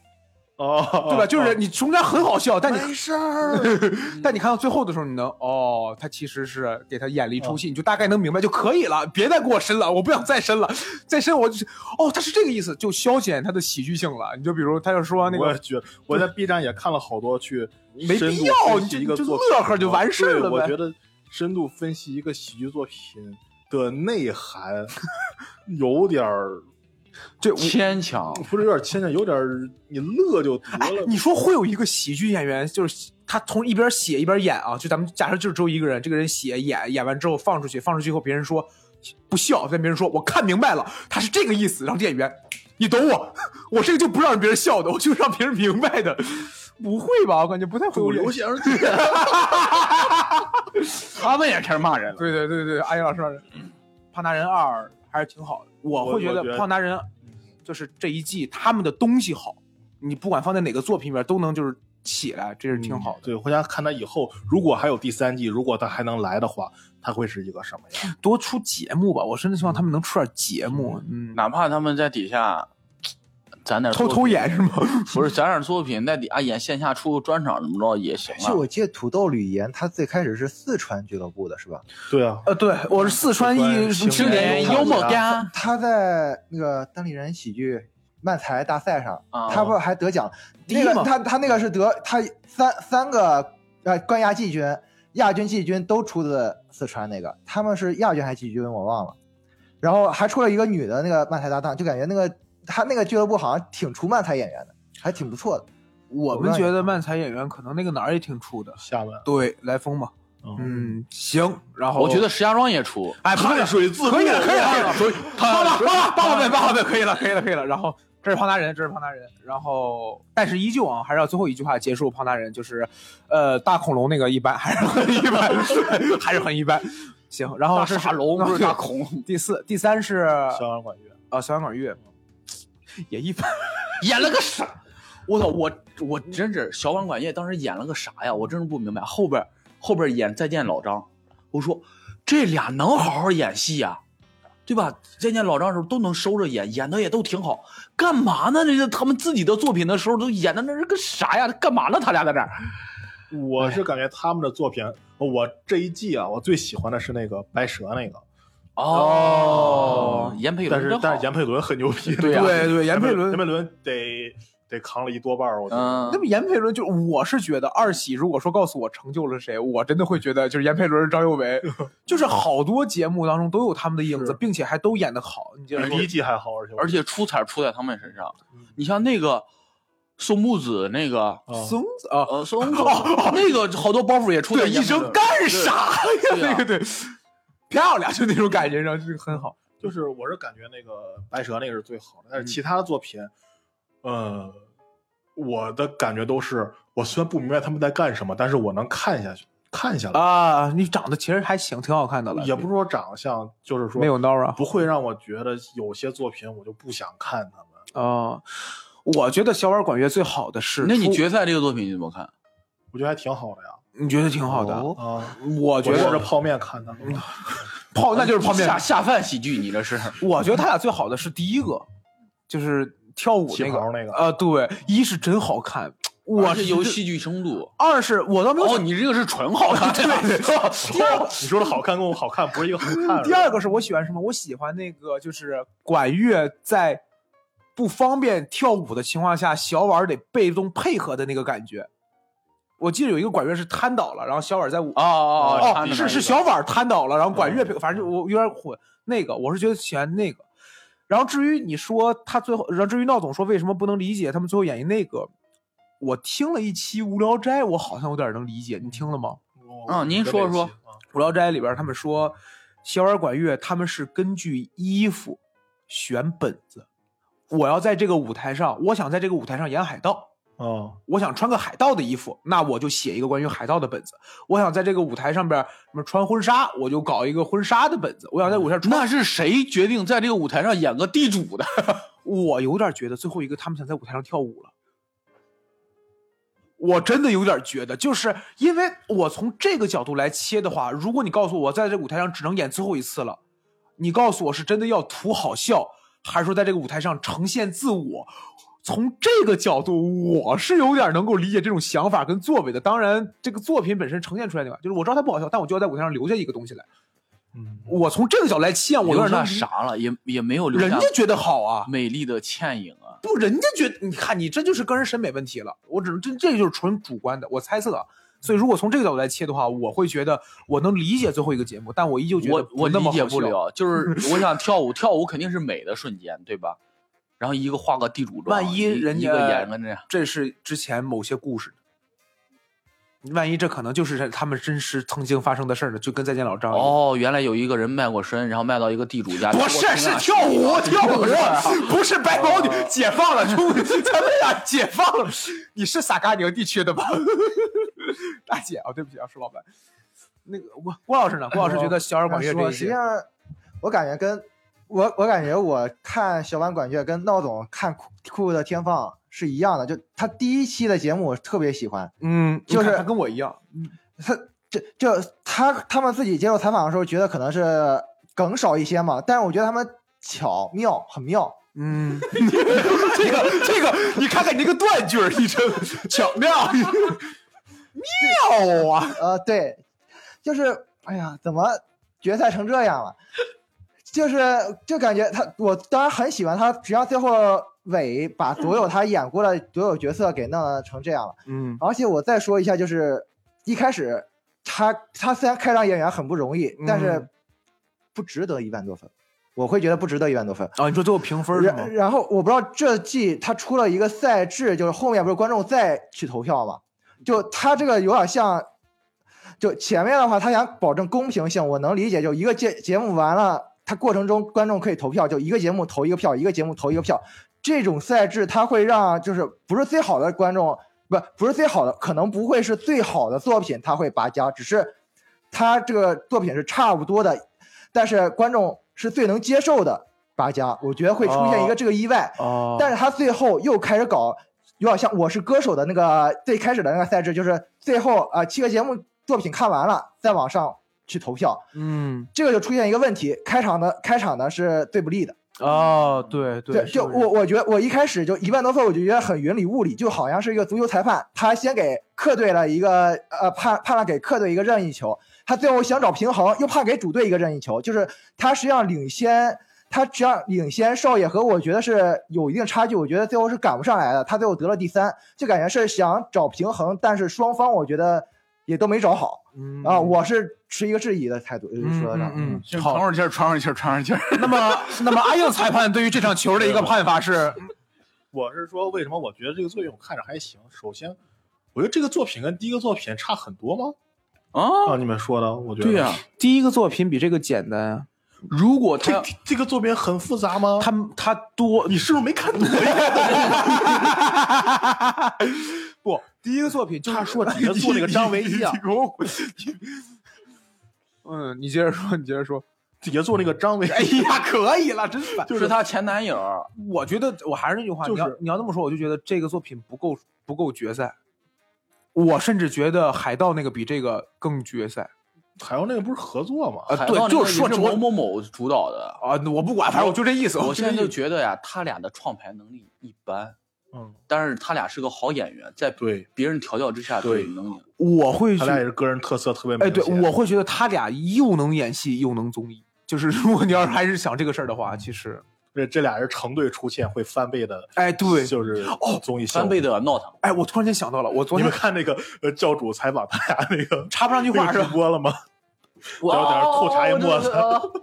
哦，对吧？就是你中间很好笑，但你没事儿。*laughs* 但你看到最后的时候，你能哦，他其实是给他演了一出戏，你就大概能明白就可以了，别再给我深了，我不想再深了，再深我就是哦，他是这个意思，就消减他的喜剧性了。你就比如他就说那个我也觉得，我在 B 站也看了好多去没必要你就就乐呵就完事儿了呗我觉得深度分析一个喜剧作品的内涵 *laughs* 有点儿，这牵强。不是有点牵强，有点你乐就得哎了。，你说会有一个喜剧演员，就是他从一边写一边演啊，就咱们假设就只有一个人，这个人写演演完之后放出去，放出去以后别人说不笑，但别人说我看明白了，他是这个意思，然后这演员你懂我，我这个就不让别人笑的，我就让别人明白的，不会吧？我感觉不太会有主流演。*laughs* 先生他们也开始骂人了。对对对对，阿英老师说，《胖达人二》还是挺好的，我我会觉得胖达人》就是这一季他们的东西好，你不管放在哪个作品里面都能就是起来，这是挺好的。对，回家看他以后，如果还有第三季，如果他还能来的话，他会是一个什么样？多出节目吧，我甚至希望他们能出点节目，嗯，哪怕他们在底下攒点偷偷演是吗？*laughs* 不是攒点作品，那底下演线下出个专场怎么着也行其实我啊。记得土豆吕岩他最开始是四川俱乐部的是吧？对啊，呃，对，我是四川一青年幽默家他在那个单立人喜剧漫才大赛上，啊他不还得奖？第一吗那个他他那个是得他三三个呃冠亚季军、亚军、季军都出自四川那个，他们是亚军还是季军我忘了。然后还出了一个女的那个漫才搭档，就感觉那个他那个俱乐部好像挺出漫才演员的，还挺不错的。我们觉得漫才演员可能那个哪儿也挺出的，厦门，对，来风嘛，嗯，嗯，行，然后我觉得石家庄也出，哎，不是汗水自可以了，可以了，可以了，所以八了，八了，八八个分，可以了，可以了，可以了。然后这是胖达人，这是胖达人。然后，但是依旧啊，还是要最后一句话结束。胖达人就是，呃，大恐龙那个一般，还是很一般，*laughs* 还是很一般。行，然后大这是傻龙不是大恐龙，第四，第三是小杨管乐，啊，小杨管乐 *laughs* 也一般。演了个啥？我操！我我真是小碗管乐当时演了个啥呀？我真是不明白。后边后边演再见老张，我说这俩能好好演戏呀、对吧？再见老张的时候都能收着演，演的也都挺好。干嘛呢？这个他们自己的作品的时候都演的那是个啥呀？干嘛呢？他俩在这儿？我是感觉他们的作品，我这一季啊，我最喜欢的是那个白蛇那个，哦，严佩但伦真好是但是。严佩伦很牛逼，对呀对对，严佩伦严佩伦得得扛了一多半儿，我觉得。嗯那，么严佩伦就我是觉得二喜如果说告诉我成就了谁，我真的会觉得就是严佩伦、张佑维，*laughs* 就是好多节目当中都有他们的影子，并且还都演得好。你就第一季还好，而且而且出彩出在他们身上嗯。你像那个宋木子那个，啊松子啊，呃，宋木子那个好多包袱也出在对，一严佩伦生干啥呀？那个对，漂亮，就那种感觉，然后就很好。就是我是感觉那个白蛇那个是最好的，但嗯是其他的作品，呃，我的感觉都是，我虽然不明白他们在干什么，但是我能看下去，看下来，啊，你长得其实还行，挺好看的了，也不是说长相，就是说没有孬啊。不会让我觉得有些作品我就不想看他们。啊，我觉得小碗管乐最好的是，那你决赛这个作品你怎么看？我觉得还挺好的呀。你觉得挺好的？我觉得我是泡面看的。*laughs* 泡那就是泡面下。下饭喜剧，你这是？我觉得他俩最好的是第一个，就是跳舞那个袍那个啊，对，一是真好看，我是有戏剧深度。二是我倒没有哦，你这个是纯好看。*laughs* 对对 *laughs* 第二你说的好看跟我好看不是一个好看。第二个是我喜欢什么？我喜欢那个就是管乐在不方便跳舞的情况下，小婉得被动配合的那个感觉。我记得有一个管乐是瘫倒了，然后小碗在舞哦哦哦，是是小碗瘫倒了，然后管乐反正就我有点混。那个我是觉得喜欢那个。然后至于你说他最后，然后至于闹总说为什么不能理解他们最后演绎那个，我听了一期《无聊斋》，我好像有点能理解，你听了吗？嗯您说说啊《无聊斋》里边他们说，小碗管乐他们是根据衣服选本子。我要在这个舞台上，我想在这个舞台上演海盗，哦，我想穿个海盗的衣服，那我就写一个关于海盗的本子。我想在这个舞台上边什么穿婚纱，我就搞一个婚纱的本子。我想在舞台上穿，那是谁决定在这个舞台上演个地主的？*laughs* 我有点觉得最后一个他们想在舞台上跳舞了。我真的有点觉得，就是因为我从这个角度来切的话，如果你告诉我在这舞台上只能演最后一次了，你告诉我是真的要图好笑，还是说在这个舞台上呈现自我？从这个角度，我是有点能够理解这种想法跟作为的。当然，这个作品本身呈现出来的吧，就是我知道它不好笑，但我就要在舞台上留下一个东西来。嗯，我从这个角度来切，我有点那啥了？也也没有留下人家觉得好啊，美丽的倩影啊。不，人家觉得，你看你这就是个人审美问题了。我只能这这就是纯主观的，我猜测啊。所以如果从这个角度来切的话，我会觉得我能理解最后一个节目，但我依旧觉得我我理解。不了，就是 *laughs* 我想跳舞，跳舞肯定是美的瞬间，对吧？然后一个画个地主妆，万一人家一一个演个那样，这是之前某些故事，万一这可能就是他们真实曾经发生的事儿呢，就跟再见老张。哦，原来有一个人卖过身，然后卖到一个地主家，不是，是跳舞，跳舞，*laughs* 不是白毛女，解放了，终于咱们俩解放了。你是撒嘎宁地区的吧？*laughs* 大姐啊，对不起啊，石老板。那个郭郭老师呢？郭老师觉得小耳管乐这说一些，实际上，我感觉跟我我感觉我看小碗管乐跟闹总看酷酷的天放是一样的，就他第一期的节目我特别喜欢，嗯，就是他跟我一样，他这就他他们自己接受采访的时候觉得可能是梗少一些嘛，但是我觉得他们巧妙很妙，嗯，*laughs* 这个这个，你看看你这个断句儿，一声巧妙，*laughs* 妙啊！呃，对，就是哎呀，怎么决赛成这样了？就是就感觉他，我当然很喜欢他，只要最后尾把所有他演过的所有角色给弄成这样了。嗯而且我再说一下，就是一开始他他虽然开场演员很不容易，但是嗯不值得一万多分，我会觉得不值得一万多分。啊，你说最后评分然？然后我不知道这季他出了一个赛制，就是后面不是观众再去投票嘛？就他这个有点像，就前面的话他想保证公平性，我能理解，就一个节节目完了，他过程中观众可以投票，就一个节目投一个票，一个节目投一个票，这种赛制它会让就是不是最好的观众，不不是最好的，可能不会是最好的作品，他会拔尖，只是他这个作品是差不多的，但是观众是最能接受的拔尖，我觉得会出现一个这个意外。哦但是他最后又开始搞，有点像《我是歌手》的那个最开始的那个赛制，就是最后啊、七个节目作品看完了，再往上去投票，嗯，这个就出现一个问题，开场的开场的是最不利的。哦，对对，是就我我觉得我一开始就一万多分，我就觉得很云里雾里，就好像是一个足球裁判，他先给客队了一个呃判判了给客队一个任意球，他最后想找平衡，又判给主队一个任意球，就是他实际上领先，他实际上领先少爷和我觉得是有一定差距，我觉得最后是赶不上来的，他最后得了第三，就感觉是想找平衡，但是双方我觉得也都没找好嗯啊，我是持一个质疑的态度，就是说到这儿。嗯就嗯，好。喘会儿气儿，喘会儿气儿，喘会儿气儿。那么，那么阿硬裁判对于这场球的一个判罚是，*laughs* 我是说，为什么我觉得这个作品我看着还行？首先，我觉得这个作品跟第一个作品差很多吗？啊，啊，你们说的，我觉得对呀、第一个作品比这个简单啊，如果他这这个作品很复杂吗？他他多，你是不是没看懂？*laughs* 不，第一个作品就是他说底下做那个张唯一啊，嗯，你接着说，你接着说。底下做那个张维，哎呀，可以了，真烦。是他前男友，我觉得我还是那句话，就是你要你要这么说，我就觉得这个作品不够不够决赛。我甚至觉得海盗那个比这个更决赛海盗那个不是合作吗？啊！对就是说某某某主导的。啊，我不管，反正我就这意思。我现在就就觉得呀，他俩的创牌能力一般，嗯，但是他俩是个好演员，在对，别人调教之下对能演。我会觉他俩也是个人特色特别哎，对，我会觉得他俩又能演戏又能综艺。就是如果你要是还是想这个事儿的话，其实，这这俩人成对出现会翻倍的，哎，对，就是哦综艺翻倍的闹腾，哎，我突然间想到了，我昨天你们看那个呃教主采访他俩那个插不上句那个直话是吧？播了吗？我在那儿吐茶叶沫子我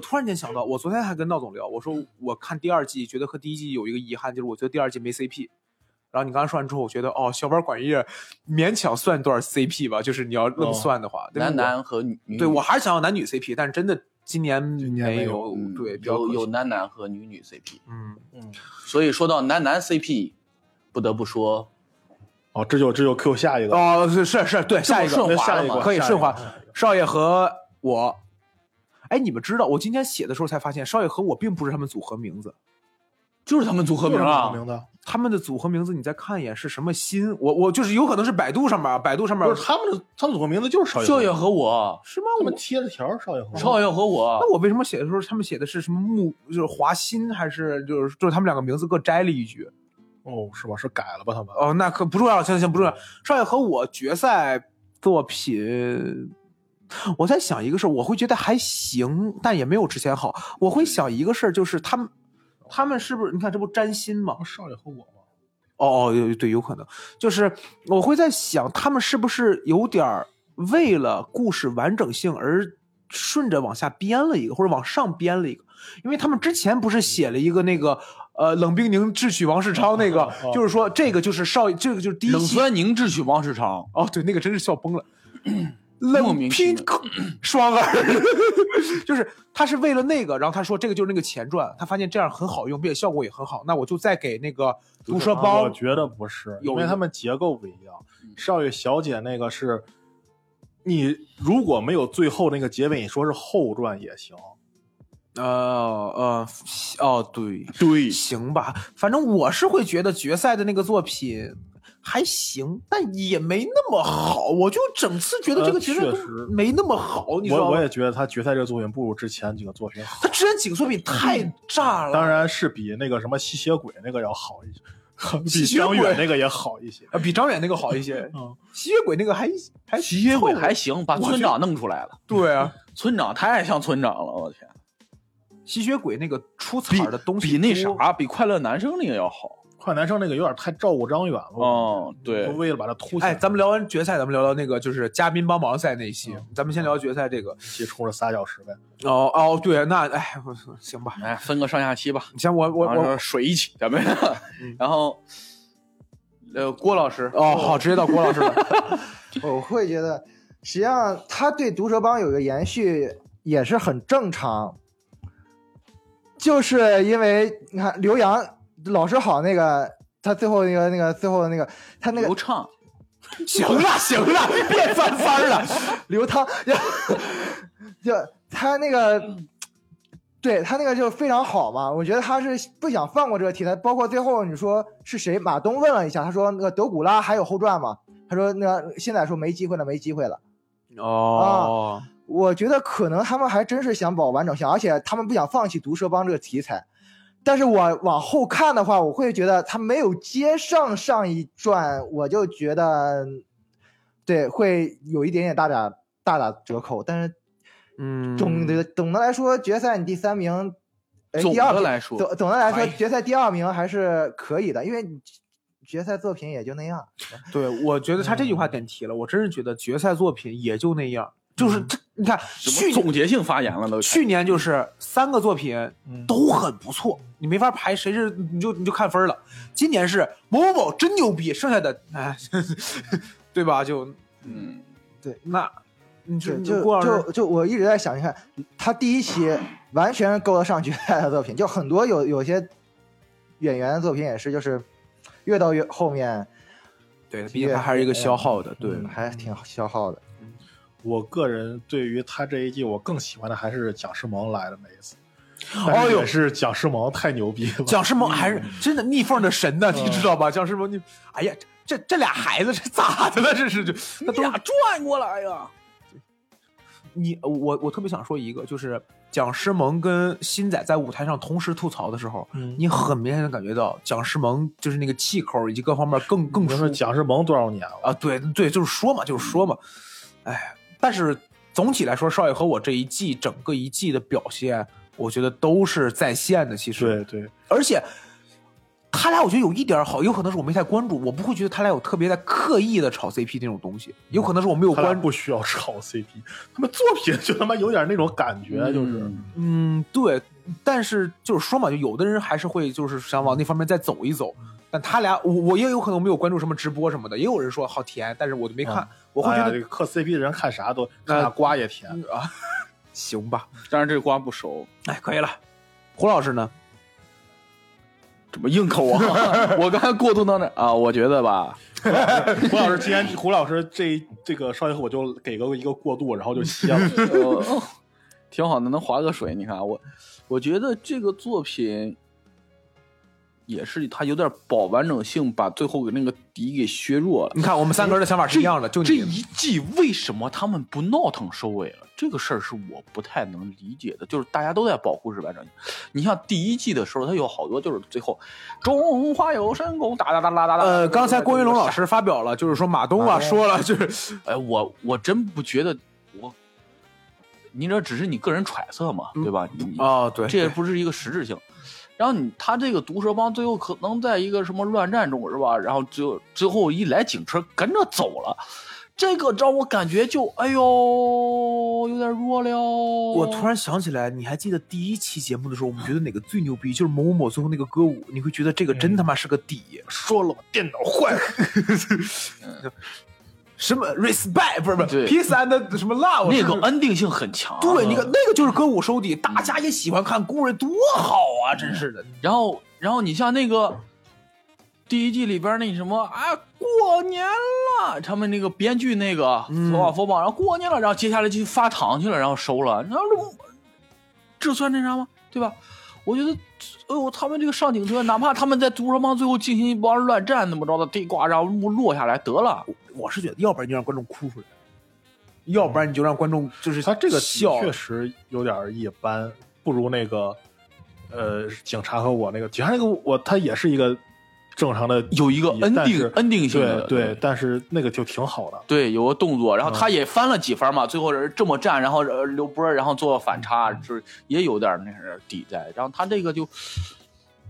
突然间想到，我昨天还跟闹总聊，我说我看第二季，觉得和第一季有一个遗憾，就是我觉得第二季没 CP。然后你刚刚说完之后，我觉得哦，小班管乐勉强算段 CP 吧，就是你要愣算的话，男男和女女，对我还是想要男女 CP，但是真的今年没有对，比较有有男男和女女 CP。嗯，嗯，所以说到男男 CP，不得不说，哦，这就这就 Q 下一个，哦，是是是，对，下一个下一个可以顺滑少爷和我。哎，你们知道，我今天写的时候才发现，少爷和我并不是他们组合名字，就是他们组合名啊，名字他们的组合名字你再看一眼是什么新？我我就是有可能是百度上面，百度上面不是他们的，他们组合名字就是少爷少爷和和我，是吗？我们贴的条少爷和我少爷和我那，我为什么写的时候他们写的是什么木，就是华新还是就是就是他们两个名字各摘了一句？哦，是吧？是改了吧？他们哦，那可不重要，行行不重要。少爷和我决赛作品，我在想一个事儿，我会觉得还行，但也没有之前好。我会想一个事儿，就是他们他们是不是你看这不占星吗？少爷和我吗？哦哦，对，有可能，就是我会在想，他们是不是有点为了故事完整性而顺着往下编了一个，或者往上编了一个？因为他们之前不是写了一个那个呃冷冰凝智取王世昌那个，*laughs* 就是说这个就是少，这个就是第一冷酸凝智取王世昌，哦，对，那个真是笑崩了。莫冷拼双儿，*laughs* 就是他是为了那个，然后他说这个就是那个前传，他发现这样很好用，并且效果也很好，那我就再给那个毒蛇我觉得不是，因为他们结构不一样。少爷小姐那个是，你如果没有最后那个结尾，你说是后传也行。呃呃哦对对行吧，反正我是会觉得决赛的那个作品还行，但也没那么好。我就整次觉得这个呃决赛都确实没那么好，你知道吗我我？也觉得他决赛这个作品不如之前几个作品好。他之前几个作品太炸了，当然是比那个什么吸血鬼那个要好一些，*laughs* 比张远那个也好一些。啊，比张远那个好一些。嗯，吸血鬼那个还还吸血鬼还行，把村长弄出来了。对啊，村长太像村长了，我天，吸血鬼那个出彩的东西比那啥，比快乐男生那个要好。快男生那个有点太照顾张远了。哦对为了把他突起来。哎，咱们聊完决赛，咱们聊聊那个就是嘉宾帮忙赛那一期。咱们先聊决赛这个。其冲着仨小时呗。哦哦，对，那哎，我行吧。哎，分个上下期吧，你先我我我水一起，咱们，*laughs* 然后，呃，郭老师，哦，好，直接到郭老师了。*laughs* *laughs* 我会觉得，实际上他对毒蛇帮有一个延续也是很正常，就是因为你看刘洋老师好那个，他最后那个那个最后那个他那个流畅，*laughs* 行了行了，别翻番了。*laughs* 刘汤，*laughs* 就就他那个，对他那个就非常好嘛。我觉得他是不想放过这个题材，包括最后你说是谁，马东问了一下，他说那个德古拉还有后传吗？他说那个现在说没机会了，没机会了。哦，我觉得可能他们还真是想保完整性，而且他们不想放弃毒蛇帮这个题材。但是我往后看的话，我会觉得他没有接上上一转，我就觉得，对，会有一点点大打大打折扣。但是嗯，总的总的来说，决赛你第三名，呃，总第二名的来说总总的来说，哎决赛第二名还是可以的，因为决赛作品也就那样。对，我觉得他这句话点题了。我真是觉得决赛作品也就那样，就是这，你看去年总结性发言了都。去年就是三个作品嗯都很不错，你没法排谁是你就你就看分了。今年是某某某真牛逼，剩下的哎，*laughs* 对吧？就嗯，对那你就就就就就我一直在想，你看他第一期完全够得上决赛的作品，就很多有有些演员的作品也是，就是越到越后面，对，毕竟他还是一个消耗的，对，嗯还挺消耗的。我个人对于他这一季，我更喜欢的还是蒋诗萌来的那一次。哦呦也是蒋诗萌太牛逼了。*laughs* 蒋诗萌还是真的逆缝的神呢，你知道吧？蒋诗萌，你哎呀，这这俩孩子这咋的了？这是就那都俩转过来呀！你我我特别想说一个，就是蒋诗萌跟新仔在舞台上同时吐槽的时候，嗯你很明显的感觉到蒋诗萌就是那个气口以及各方面更更你说蒋诗萌多少年了？啊，对对，就是说嘛，就是说嘛，哎，但是总体来说，少爷和我这一季整个一季的表现，我觉得都是在线的，其实，对对，而且他俩我觉得有一点好，有可能是我没太关注，我不会觉得他俩有特别在刻意的炒 CP 那种东西，有可能是我没有关注。不需要炒 CP，他们作品就他妈有点那种感觉，就是嗯，对，但是就是说嘛，就有的人还是会就是想往那方面再走一走。但他俩，我我也有可能没有关注什么直播什么的，也有人说好甜，但是我就没看，我会觉得、这个磕 CP 的人看啥都看俩瓜也甜。嗯啊，*laughs* 行吧，但是这个瓜不熟，哎，可以了。胡老师呢？怎么硬扣啊？*laughs* 我刚才过渡到那啊，我觉得吧，*laughs* 胡老师今天胡老师这这个少爷我就给个一个过渡，然后就歇了。呃，哦挺好的，能划个水。你看我，我觉得这个作品也是他有点保完整性，把最后给那个底给削弱了。你看我们三个人的想法是一样的，就这一季为什么他们不闹腾收尾了？这个事儿是我不太能理解的。就是大家都在保护日完整性。你像第一季的时候，它有好多就是最后中华有神功，哒哒哒哒哒哒。呃，刚才郭云龙老，师发表了，就是说马东啊说了，就是哎，我我真不觉得我，你这只是你个人揣测嘛，对吧？你哦，对，这也不是一个实质性。然后你他这个毒蛇帮最后可能在一个什么乱战中是吧？然后最后最后一来警车跟着走了，这个让我感觉就哎呦有点弱了。我我突然想起来，你还记得第一期节目的时候，我们觉得哪个最牛逼？就是某某某最后那个歌舞，你会觉得这个真他妈是个底。说了吧，电脑坏了，*laughs* *laughs* 什么 respect 不是不是 peace and 什么 love 那个是 ending 性很强，对，那个那个就是歌舞收底，大家也喜欢看，工人多好啊！真是的，然后，然后你像那个第一季里边那什么，啊，过年了，他们那个编剧那个嗯佛法佛帮，然后过年了，然后接下来就发糖去了，然后收了，然后这这算那啥吗？对吧？我觉得，哎呦，他们这个上警车，哪怕他们在毒蛇帮最后进行一帮乱战，怎么着的，地瓜然后落下来得了，我是觉得，要不然你就让观众哭出来，要不然你就让观众就是他这个笑。确实有点一般，不如那个呃警察和我那个警察那个我他也是一个正常的有一个但 ending ending 性的，对对，但是那个就挺好的。对，有个动作，然后嗯他也翻了几番嘛，最后是这么站，然后呃刘波，然后做反差，就是也有点那是底在。然后他这个就，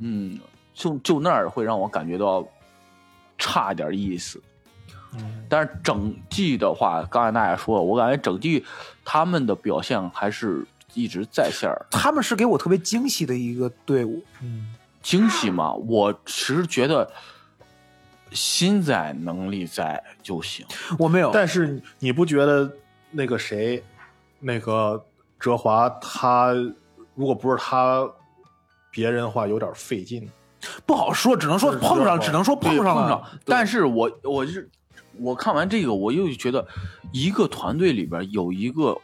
嗯，就就那儿会让我感觉到差点意思。嗯，但是整季的话，刚才大家说了，我感觉整季他们的表现还是一直在线儿。他们是给我特别惊喜的一个队伍，嗯，惊喜嘛，我其实觉得心在能力在就行。我没有，但是你不觉得那个谁，那个哲华他如果不是他，别人的话有点费劲。不好说，只能说碰上，是只能说碰上了。但是我我是我看完这个，我又觉得一个团队里边有一个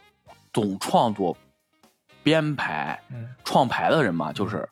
懂创作、编排、嗯创排的人嘛，就是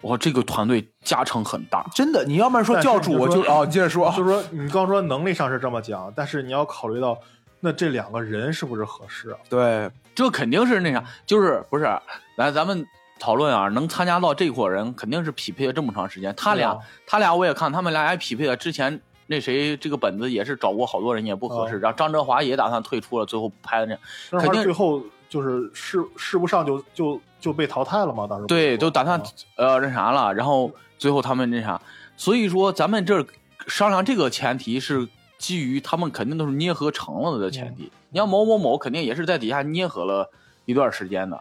我这个团队加成很大。真的，你要不然说教主，我就哦，你接着说，就是说，你刚说能力上是这么讲，但是你要考虑到，那这两个人是不是合适啊？对，这肯定是那啥，就是不是来咱们讨论啊，能参加到这伙人，肯定是匹配了这么长时间。他俩，啊他俩我也看，他们俩也匹配了。之前那谁这个本子也是找过好多人，也不合适。哦然后张哲华也打算退出了，最后不拍的那。肯定最后就是试试不上就就就被淘汰了嘛？当时对，说都打算啊呃那啥了，然后最后他们那啥，所以说咱们这商量这个前提是基于他们肯定都是捏合成了的前提。嗯你像某某某肯定也是在底下捏合了一段时间的，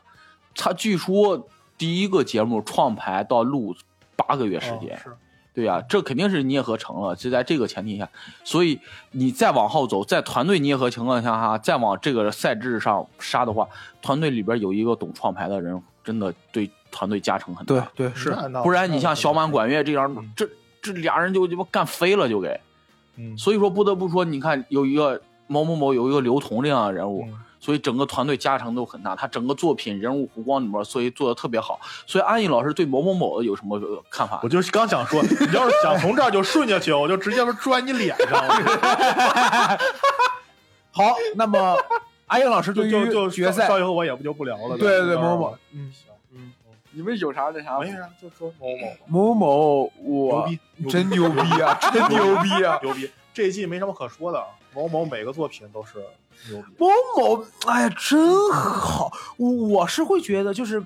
他据说第一个节目创排到录八个月时间，哦是对呀、这肯定是捏合成了，就在这个前提下，所以你再往后走，在团队捏合情况下哈，再往这个赛制上杀的话，团队里边有一个懂创牌的人，真的对团队加成很大。对对是，不然你像小满、管乐这样嗯，这这俩人就鸡巴干飞了，就给。嗯，所以说不得不说，你看有一个某某某有一个刘同这样的人物，嗯所以整个团队加成都很大，他整个作品人物弧光里面，所以做的特别好。所以安逸老师对某某某有什么呃看法我？就是刚想说，你要是想从这儿就顺下去，我就直接拽你脸上，*laughs* 好，那么安逸老师对就就就于决赛上，以后我也不就不聊了。对对对某某某，嗯，行，嗯，你们有啥那啥没啥，就说某某某某，牛我，牛逼真牛逼啊，真牛逼啊！*laughs* 牛逼！这一季没什么可说的，某某每个作品都是。某某，哎呀，真好！我我是会觉得，就是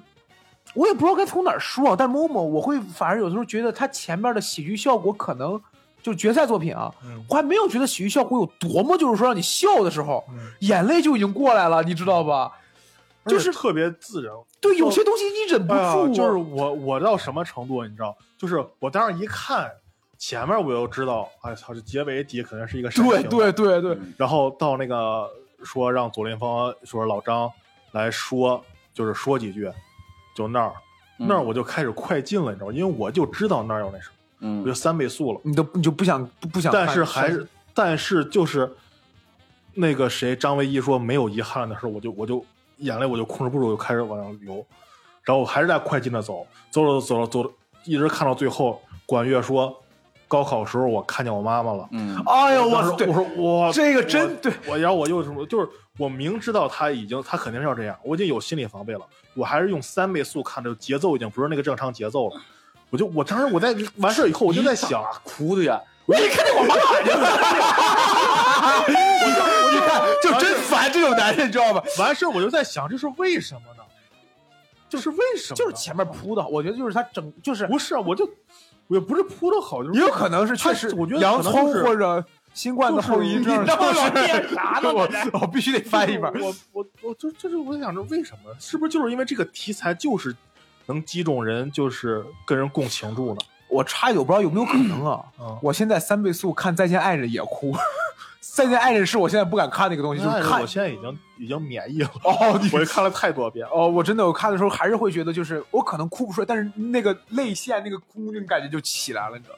我也不知道该从哪儿说，但某某我会反而有的时候觉得他前面的喜剧效果可能就是决赛作品啊，嗯我还没有觉得喜剧效果有多么就是说让你笑的时候，嗯，眼泪就已经过来了，你知道吧？就是特别自然。对，有些东西你忍不住，就是我我到什么程度，你知道？就是我当时一看前面，我就知道，哎操，这结尾底肯定是一个煽对情的对对对，然后到那个说让左林峰说老张来说，就是说几句，就那儿、嗯那儿我就开始快进了，你知道吗？因为我就知道那儿有那什么，我就嗯，三倍速了。你都你就不想不不想，但是还是，但是就是那个谁张唯一说没有遗憾的时候，我就我就眼泪我就控制不住，就开始往上流，然后我还是在快进的走，走着走着走着，一直看到最后，管乐说高考时候我看见我妈妈了。嗯，哎呦我说我说我这个真对我，然后我又什么，就是我明知道他已经他肯定是要这样，我已经有心理防备了，我还是用三倍速看，这节奏已经不是那个正常节奏了。我就我当时我在完事儿以后，我就在想，哭的呀，我一看见我妈妈去了，你看就真烦这种男人，你知道吧？完事儿我就在想，这是为什么呢？就是为什么？就是前面铺的，我觉得就是他整就是不是啊，我就我也不是铺的好，就是也有可能是确实我觉得洋葱或者新冠的后遗症，*laughs* 你他妈老念啥呢我我必须得翻一本。我我我就就是我想着为什么？是不是就是因为这个题材就是能击中人，就是跟人共情住呢？我插一句，我不知道有没有可能啊？嗯我现在三倍速看《再见爱人》也哭，《再见爱人》是我现在不敢看那个东西，就是看我现在已经已经免疫了，哦，你我也看了太多遍。哦，我真的我看的时候还是会觉得，就是我可能哭不出来，但是那个泪腺那个哭那种感觉就起来了，你知道？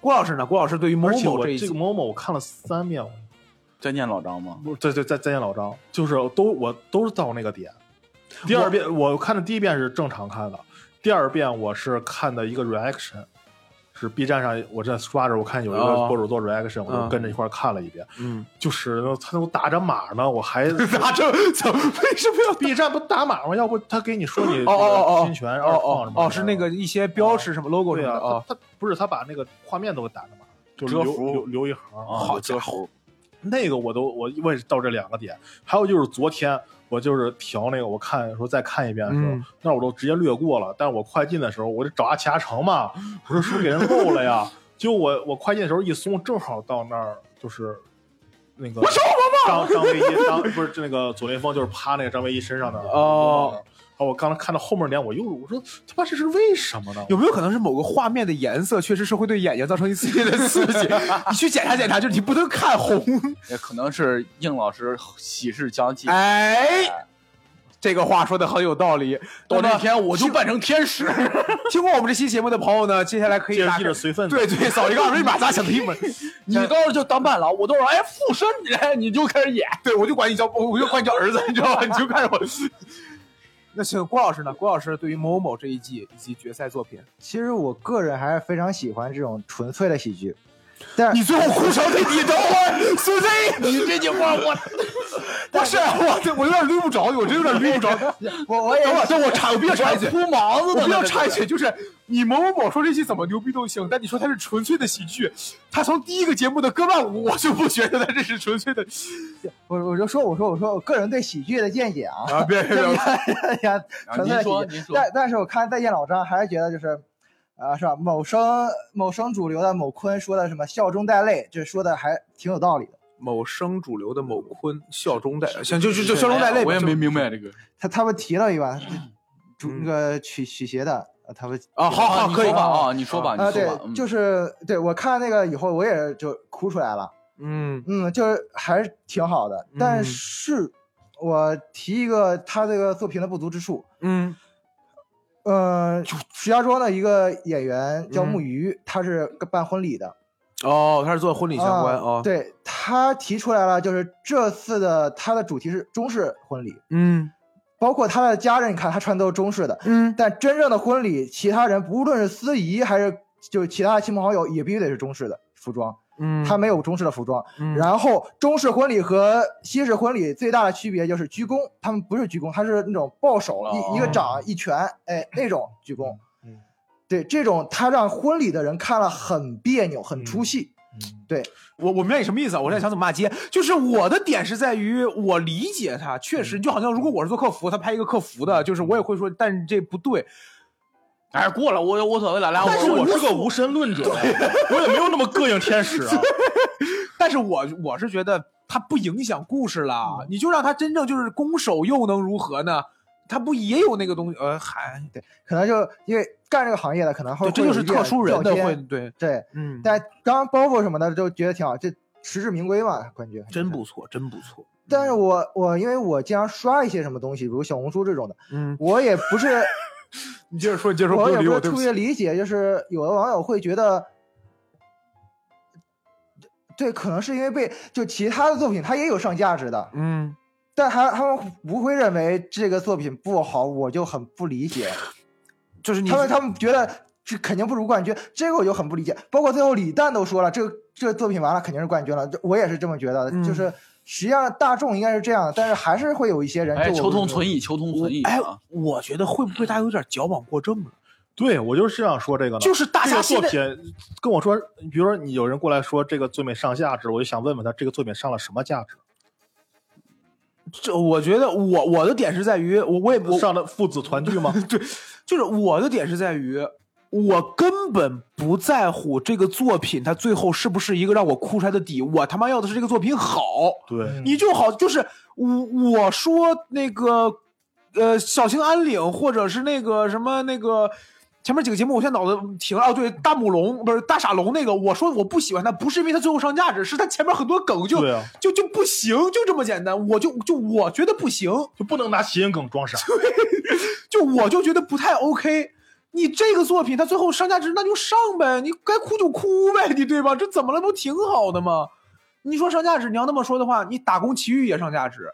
郭老师呢？郭老师对于某某这一集，这个某某我看了三遍，我再见老张吗？不对对再再见老张，就是都我都是到那个点。第二遍我看的第一遍是正常看的，第二遍我是看的一个 reaction，是 B 站上我在刷着，我看有一个哦博主做 reaction，、我嗯就跟着一块儿看了一遍。嗯，就是他都打着码呢，我还 *laughs* 打着怎么为什么要 B 站不打码吗？要不他给你说你哦哦侵权哦二创什么哦哦，是那个一些标识什么 logo 啊，么的啊。他他不是他把那个画面都给打着码，就留留留一行。啊，好家伙，那个我都我我也是到这两个点，还有就是昨天我就是调那个，我看说再看一遍的时候，嗯那我都直接略过了。但是我快进的时候，我就找阿奇阿成嘛，我说是不是给人漏了呀？*laughs* 结果我我快进的时候一松，正好到那儿就是那个张张卫一张不是那个左凌峰就是趴那个张卫一身上的哦。好，我刚才看到后面脸，我又我说他妈这是为什么呢？有没有可能是某个画面的颜色确实是会对眼睛造成一系列的刺激？*laughs* 你去检查检查，就是你不能看红。也可能是应老师喜事将近。哎，这个话说的很有道理。到那天我就扮成天使。*laughs* 听过我们这期节目的朋友呢，接下来可以接着随份子，对对，扫一个二维码，咱想听吗？你到时候就当伴郎，我到时候哎附身，哎你就开始演。对，我就管你叫，我就管你叫儿子，你知道吧？你就看着我。那请郭老师呢？郭老师对于某某某这一季以及决赛作品，其实我个人还是非常喜欢这种纯粹的喜剧，但你最后哭成这，你等会儿，苏 Z，你这句话我 *laughs* 不是我，这我有点捋不着，我真有点捋不着。*laughs* 我我也等会儿，等会儿我插，我必插一句，哭毛子的，我必插一句，就是你某某某说这期怎么牛逼都行，但你说它是纯粹的喜剧，他从第一个节目的歌伴舞，我就不觉得他这是纯粹的 *laughs* 我我就说我说我说我个人对喜剧的见解啊，啊！别别别，呀，啊纯粹的喜您说，剧。您说，但但是我看《再见老张》，还是觉得就是，啊、是吧？某生某生主流的某坤说的什么笑中带泪，这说的还挺有道理的。某生主流的某坤笑中带，像就就就笑中带泪我也没明白这个。他他们提了一把主嗯那个曲曲协的，呃他们啊，好好可以你说吧啊，你说吧，啊，对你说吧。，嗯就是对我看那个以后，我也就哭出来了。嗯嗯，就是还是挺好的，但嗯是我提一个他这个作品的不足之处。嗯嗯，石家庄的一个演员叫嗯。木鱼，他是办婚礼的，哦，他是做婚礼相关啊哦，，对他提出来了，就是这次的他的主题是中式婚礼，嗯。包括他的家人，你看他穿的都是中式的，嗯。但真正的婚礼，其他人不论是司仪还是就是其他的亲朋好友，也必须得是中式的服装，嗯，他没有中式的服装。嗯然后中式婚礼和西式婚礼最大的区别就是鞠躬，他们不是鞠躬，他是那种抱手，哦一一个掌一拳，哎，那种鞠躬。嗯对，这种他让婚礼的人看了很别扭，很出戏。嗯对，我我明白你什么意思啊？我在想怎么骂街，就是我的点是在于我理解他，确实就好像如果我是做客服，他拍一个客服的，就是我也会说，但是这不对。哎，过了，我无所谓了，来，但是我我是个无神论者，我也没有那么膈应天使啊。但是我我是觉得它不影响故事了，你就让他真正就是攻守又能如何呢？他不也有那个东西？呃，还对，可能就因为干这个行业的，可能会这就是特殊人的会会。对，对，嗯，但刚刚包袱什么的就觉得挺好，这实至名归嘛，感觉真不错，真不错。但是我我因为我经常刷一些什么东西，比如小红书这种的，嗯，我也不是 *laughs* 你接着说，你接着说，我也不是特。别理解，就是有的网友会觉得，对，可能是因为被就其他的作品它也有上价值的，嗯，但他他们不会认为这个作品不好，我就很不理解。*laughs* 就是你他们他们觉得这肯定不如冠军，这个我就很不理解。包括最后李诞都说了，这个这个作品完了肯定是冠军了，我也是这么觉得就是实际上大众应该是这样的，但是还是会有一些人哎，就我求同存异，求同存异哎啊！，我觉得会不会大家有点矫枉过正了？对我就是这样说这个呢，就是大这个家作品跟我说，比如说你有人过来说这个作品上价值，我就想问问他这个作品上了什么价值？这我觉得我我的点是在于我我也不上的父子团聚吗？*laughs* 对，就是我的点是在于，我根本不在乎这个作品它最后是不是一个让我哭出来的底，我他妈要的是这个作品好。对，你就好，就是我我说那个呃小兴安岭，或者是那个什么那个。前面几个节目，我现在脑子停了。哦，对，大母龙不是大傻龙那个，我说我不喜欢它，不是因为它最后上价值，是它前面很多梗就、啊就就不行，就这么简单。我就就我觉得不行，就不能拿谐音梗装傻。对 *laughs* 就我就觉得不太 OK。你这个作品它最后上价值，那就上呗，你该哭就哭呗，你对吧？这怎么了？不挺好的吗？你说上价值，你要那么说的话，你打工奇遇也上价值，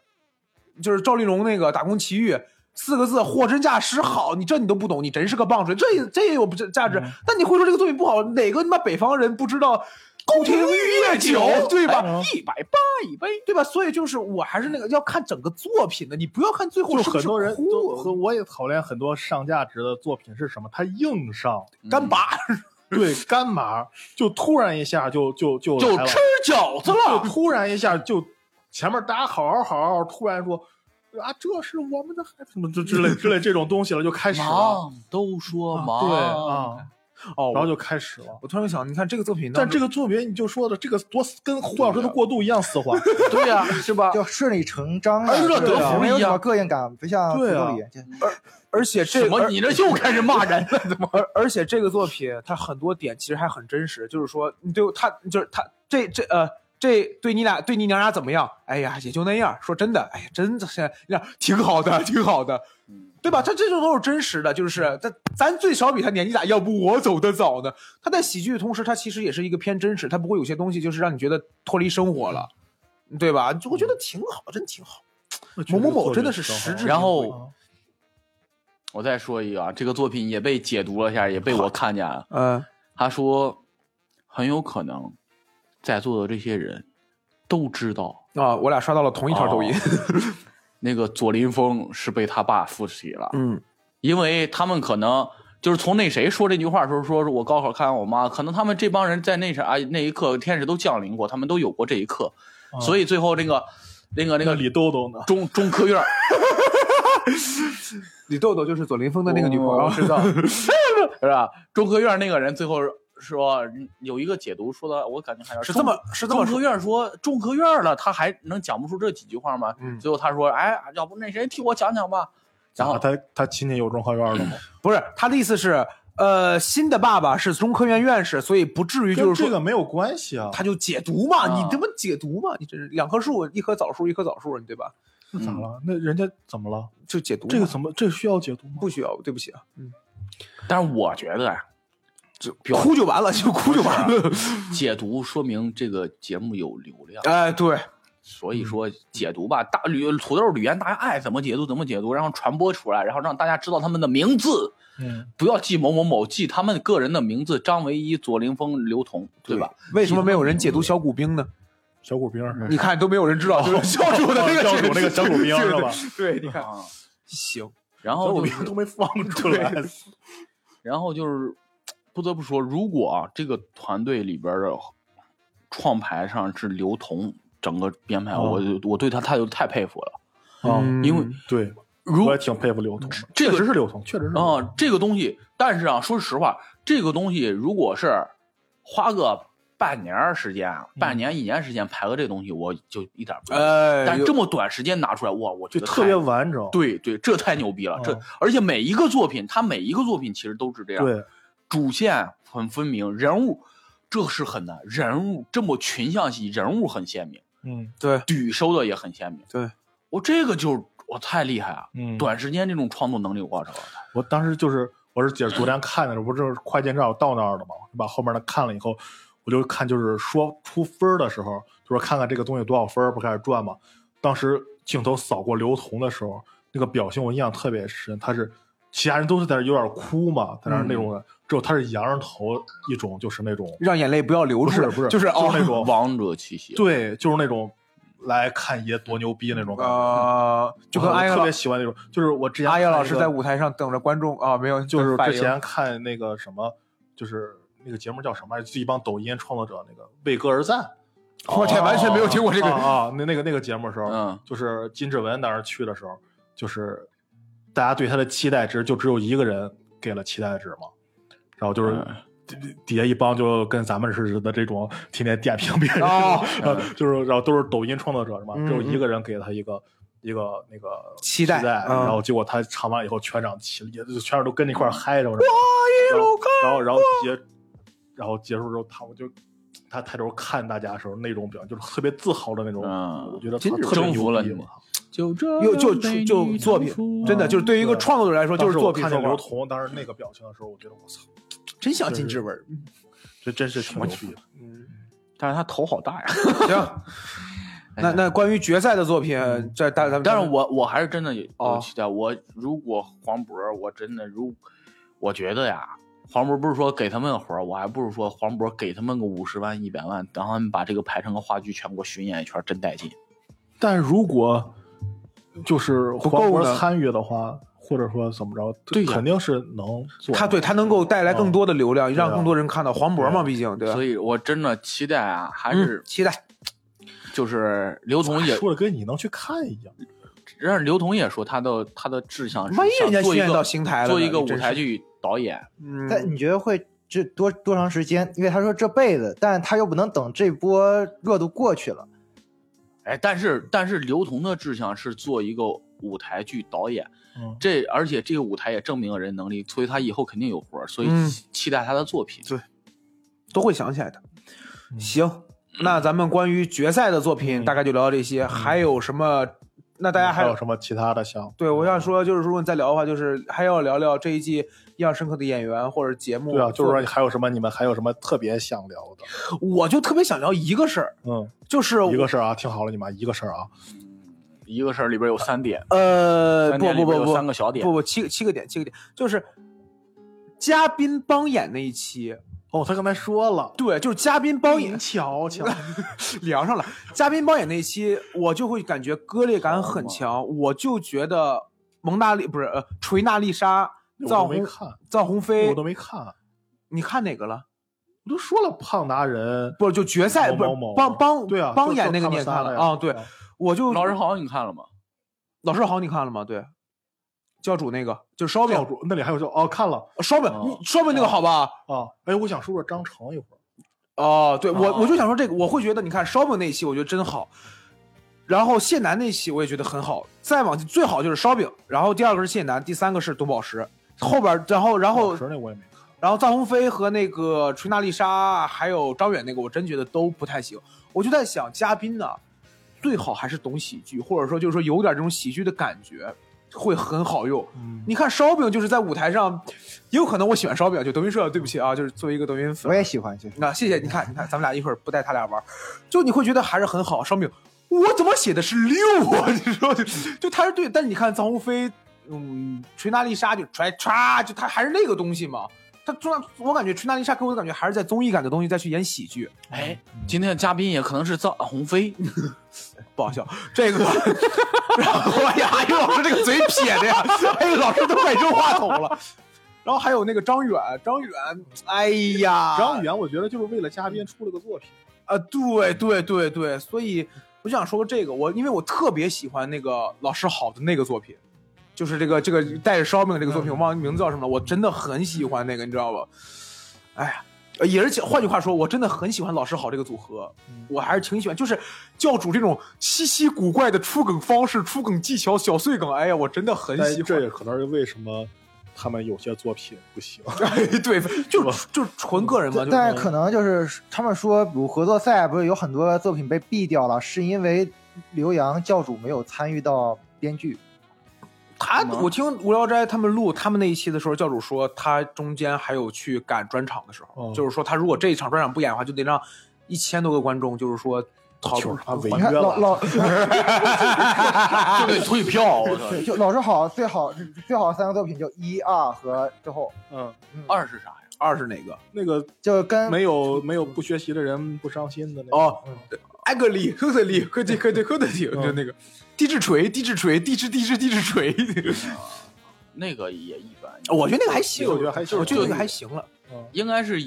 就是赵丽蓉那个打工奇遇。四个字，货真价实好，你这你都不懂，你真是个棒槌，这也这也有价价值。但你会说这个作品不好，哪个他妈北方人不知道 *laughs* 宫廷 *laughs* 玉液酒，对吧？一百八一杯，对吧？所以就是我还是那个要看整个作品的，你不要看最后就是很多人都和我也讨厌很多上价值的作品是什么？他硬上，干拔，对干嘛？就突然一下就就就就吃饺子了就了。突然一下就前面大家好好好好，突然说啊，这是我们的孩子，什么之之类之类这种东西了，就开始了。忙都说忙，对啊，哦，然后就开始了。我突然想，你看这个作品，但这个作品你就说的这个多跟胡老师的过渡一样丝滑，对呀、是吧？就顺理成章呀，而热对德福一样啊没有膈应感，不像对啊而而且这什么？你这又开始骂人了？*laughs* 怎么？而而且这个作品它很多点其实还很真实，就是说你对他就是他这这呃这对你俩对你娘俩怎么样？哎呀，也就那样。说真的，哎呀，真的现在那样挺好的，挺好的，对吧？他这种都是真实的，就是咱咱最少比他年纪大，要不我走的早呢。他在喜剧的同时，他其实也是一个偏真实，他不会有些东西就是让你觉得脱离生活了，对吧？就我觉得挺好，真挺好。某某某真的是实质然后我再说一个啊，这个作品也被解读了一下，也被我看见了。嗯他说，很有可能在座的这些人都知道，啊，我俩刷到了同一条抖音。那个左林峰是被他爸扶起了，嗯因为他们可能就是从那谁说这句话的时候，说是我高考看完我妈，可能他们这帮人在那啥啊那一刻天使都降临过，他们都有过这一刻，所以最后那个那个那个那李豆豆呢？中中科院儿李豆豆就是左林峰的那个女朋友，知道，*laughs* 是吧？中科院那个人最后说有一个解读说的，我感觉还是这么是这么说中科院说中科院了，他还能讲不出这几句话吗？嗯最后他说，哎，要不那谁替我讲讲吧。然后啊他他亲戚有中科院的吗？不是他的意思是，呃，新的爸爸是中科院院士，所以不至于就是说这个没有关系啊。他就解读嘛，啊你他妈解读嘛，你这是两棵树，一棵枣树，一棵枣树，你对吧？那咋了？那人家怎么了？就解读这个怎么这需要解读吗？不需要？对不起啊，嗯，但是我觉得啊，就哭就完了，就哭就完了。*laughs* 解读说明这个节目有流量，哎，对，所以说解读吧，大吕土豆吕岩，大家爱怎么解读怎么解读，然后传播出来，然后让大家知道他们的名字，嗯，不要记某某某，记他们个人的名字：张唯一、左凌峰、刘同，对吧？为什么没有人解读小骨兵呢？小骨兵，你看都没有人知道，就是教主的那个教主那个小骨兵对是吧？对，你看啊，行，然后就是小骨兵都没放出来。*laughs* 然后就是不得不说，如果啊这个团队里边的创排上是刘同整个编排，哦我就我对他太太佩服了。啊，嗯因为对，如我也挺佩服刘同，这个确实是刘同，确实是刘同啊、这个东西，但是啊，说实话，这个东西如果是花个半年时间、嗯半年、一年时间排个这东西，我就一点不。哎，但这么短时间拿出来，哇，我觉得特别完整。对对，这太牛逼了！这嗯而且每一个作品，他每一个作品其实都是这样，对，主线很分明，人物这是很难，人物这么群像戏，人物很鲜明，嗯对底收的也很鲜明。对，我这个就我太厉害啊！嗯，短时间这种创作能力，我操！我当时就是我是姐昨天看的时候，不是快进站我到那儿了嘛，就把后面的看了以后，我就看就是说出分儿的时候，就说看看这个东西多少分儿，不开始转嘛。当时镜头扫过刘同的时候，那个表情我印象特别深，他是其他人都是在那有点哭嘛，在那儿那种的，只有他是仰着头一种，就是那种让眼泪不要流出来，不是不是就是哦就是那种 *laughs* 王者气息，对，就是那种来看爷多牛逼那种感觉。啊，就跟我特阿英老别喜欢那种，就是我之前阿叶老师在舞台上等着观众啊，没有，就是之前看那个什么，就是那个节目叫什么来着？就一帮抖音创作者那个为歌而赞，我天，完全没有听过这个。啊啊，那那个那个节目的时候，嗯就是金志文当时去的时候，就是大家对他的期待值就只有一个人给了期待值嘛，然后就是。嗯底底下一帮就跟咱们似的这种天天点评别人，*laughs* 哦呃就是然后都是抖音创作者是吧？嗯只有一个人给他一个一个那个期待嗯然后结果他唱完以后，全场起也全场都跟着一块嗨着，我一路然后然后结然后结束之后，他我就他抬头看大家的时候那种表情，就是特别自豪的那种，嗯我觉得他特别征服了你牛逼我就这又就就作品，真的就是对于一个创作者来说，就是我看作品说话。见刘同当时那个表情的时候，我觉得我操，真像金志文。*laughs* 这真是挺牛逼嗯。但是他头好大呀。*laughs* 行，那那关于决赛的作品，这大咱们但是我我还是真的有期待。我如果黄渤，我真的如我觉得呀，黄渤不是说给他们个活儿，我还不如说黄渤给他们个五十万、一百万，让他们把这个排成个话剧，全国巡演一圈，真带劲。但如果就是不黄渤参与的话，或者说怎么着，对肯定是能做。他对他能够带来更多的流量，让更多人看到黄渤嘛，毕竟对吧？所以我真的期待啊，还嗯是期待。就是刘同也，说的跟你能去看一样。让刘同也说他的他的志向是万一人家想做一个训练到邢台了做一个舞台剧导演。嗯，但你觉得会这多多长时间？因为他说这辈子，但他又不能等这波热度过去了。哎，但是但是刘同的志向是做一个舞台剧导演，嗯，这而且这个舞台也证明了人能力，所以他以后肯定有活儿，所以嗯期期待他的作品。对都会想起来的。嗯行，那咱们关于决赛的作品大概就聊到这些，还有什么？那大家还还有什么其他的想？对，我想说，就是如果你再聊的话，就是还要聊聊这一季印象深刻的演员或者节目。对啊，就是说还有什么？你们还有什么特别想聊的？我就特别想聊一个事儿，嗯，就是一个事儿啊，听好了，你们一个事儿啊，一个事儿里边有三点，呃，不不不不，三个小点不不七个七个点七个点，就是嘉宾帮演那一期，哦，他刚才说了，对，就是嘉宾帮演瞧瞧，*laughs* 聊上了。嘉宾帮演那一期，我就会感觉割裂感很强，我就觉得蒙娜丽不是呃锤娜丽莎、我赵红都没看，赵鸿飞我，都没看。你看哪个了？我都说了，胖达人不是就决赛不是帮帮对啊，帮演那个你也看了啊？对，我就老师好你看了吗？老师好，你看了吗？对，教主那个就是烧饼教，主那里还有叫哦，看了烧饼，烧饼那个好吧？啊，哎，我想说说张成一会儿，哦，对我哦我就想说这个，我会觉得你看烧饼那一期我觉得真好，然后谢楠那期我也觉得很好，再往最好就是烧饼，然后第二个是谢楠，第三个是董宝石，后边然后然后老师那我也没看。然后臧鸿飞和那个锤娜丽莎还有张远那个我真觉得都不太行，我就在想嘉宾呢，最好还是懂喜剧，或者说就是说有点这种喜剧的感觉。会很好用，嗯你看烧饼就是在舞台上，也有可能我喜欢烧饼，就德云社，对不起啊，就是作为一个德云粉我，也喜欢，就是那谢谢，你看，你看，咱们俩一会儿不带他俩玩，就你会觉得还是很好。烧饼，我怎么写的是六啊？*laughs* 你说就就他是对，但是你看臧鸿飞，嗯，锤娜丽莎就揣歘，就他还是那个东西嘛。他中我感觉锤娜丽莎给我的感觉还是在综艺感的东西再去演喜剧，哎，今天的嘉宾也可能是臧鸿飞，不好笑。这个，然 *laughs* 后哎呀，哎呦，老师这个嘴撇的呀，*laughs* 哎呦，老师都快扔话筒了。然后还有那个张远，张远，哎呀，张远，我觉得就是为了嘉宾出了个作品。啊，对对对对，所以我就想说这个，我因为我特别喜欢那个老师好的那个作品，就是这个这个带着烧饼的这个作品，我忘了名字叫什么了，我真的很喜欢那个，你知道吧？哎呀。呃也是，换句话说，我真的很喜欢老师好这个组合，我还是挺喜欢，就是教主这种稀奇古怪的出梗方式、出梗技巧、小碎梗，哎呀，我真的很喜欢。这也可能是为什么他们有些作品不行。*laughs* 哎，对，就就纯个人嘛，就但是可能就是他们说，比如合作赛不是有很多作品被毙掉了，是因为刘洋教主没有参与到编剧。他我听无聊斋他们录他们那一期的时候，教主说他中间还有去赶专场的时候，哦就是说他如果这一场专场不演的话，就得让一千多个观众，就是说讨就是他违你看约了，老老就得退票，我操！就老师好最好最好三个作品就一二和之后，嗯，二是啥呀？二是哪个？那个就跟没有没有不学习的人不伤心的那个。哦，艾格里、赫特里、赫特、赫特、赫特里，就那个地质锤、地质锤、地质地质地质锤。*laughs* 那个也一般，我觉得那个还行，我觉得还行我觉得那个还行了。嗯。应该是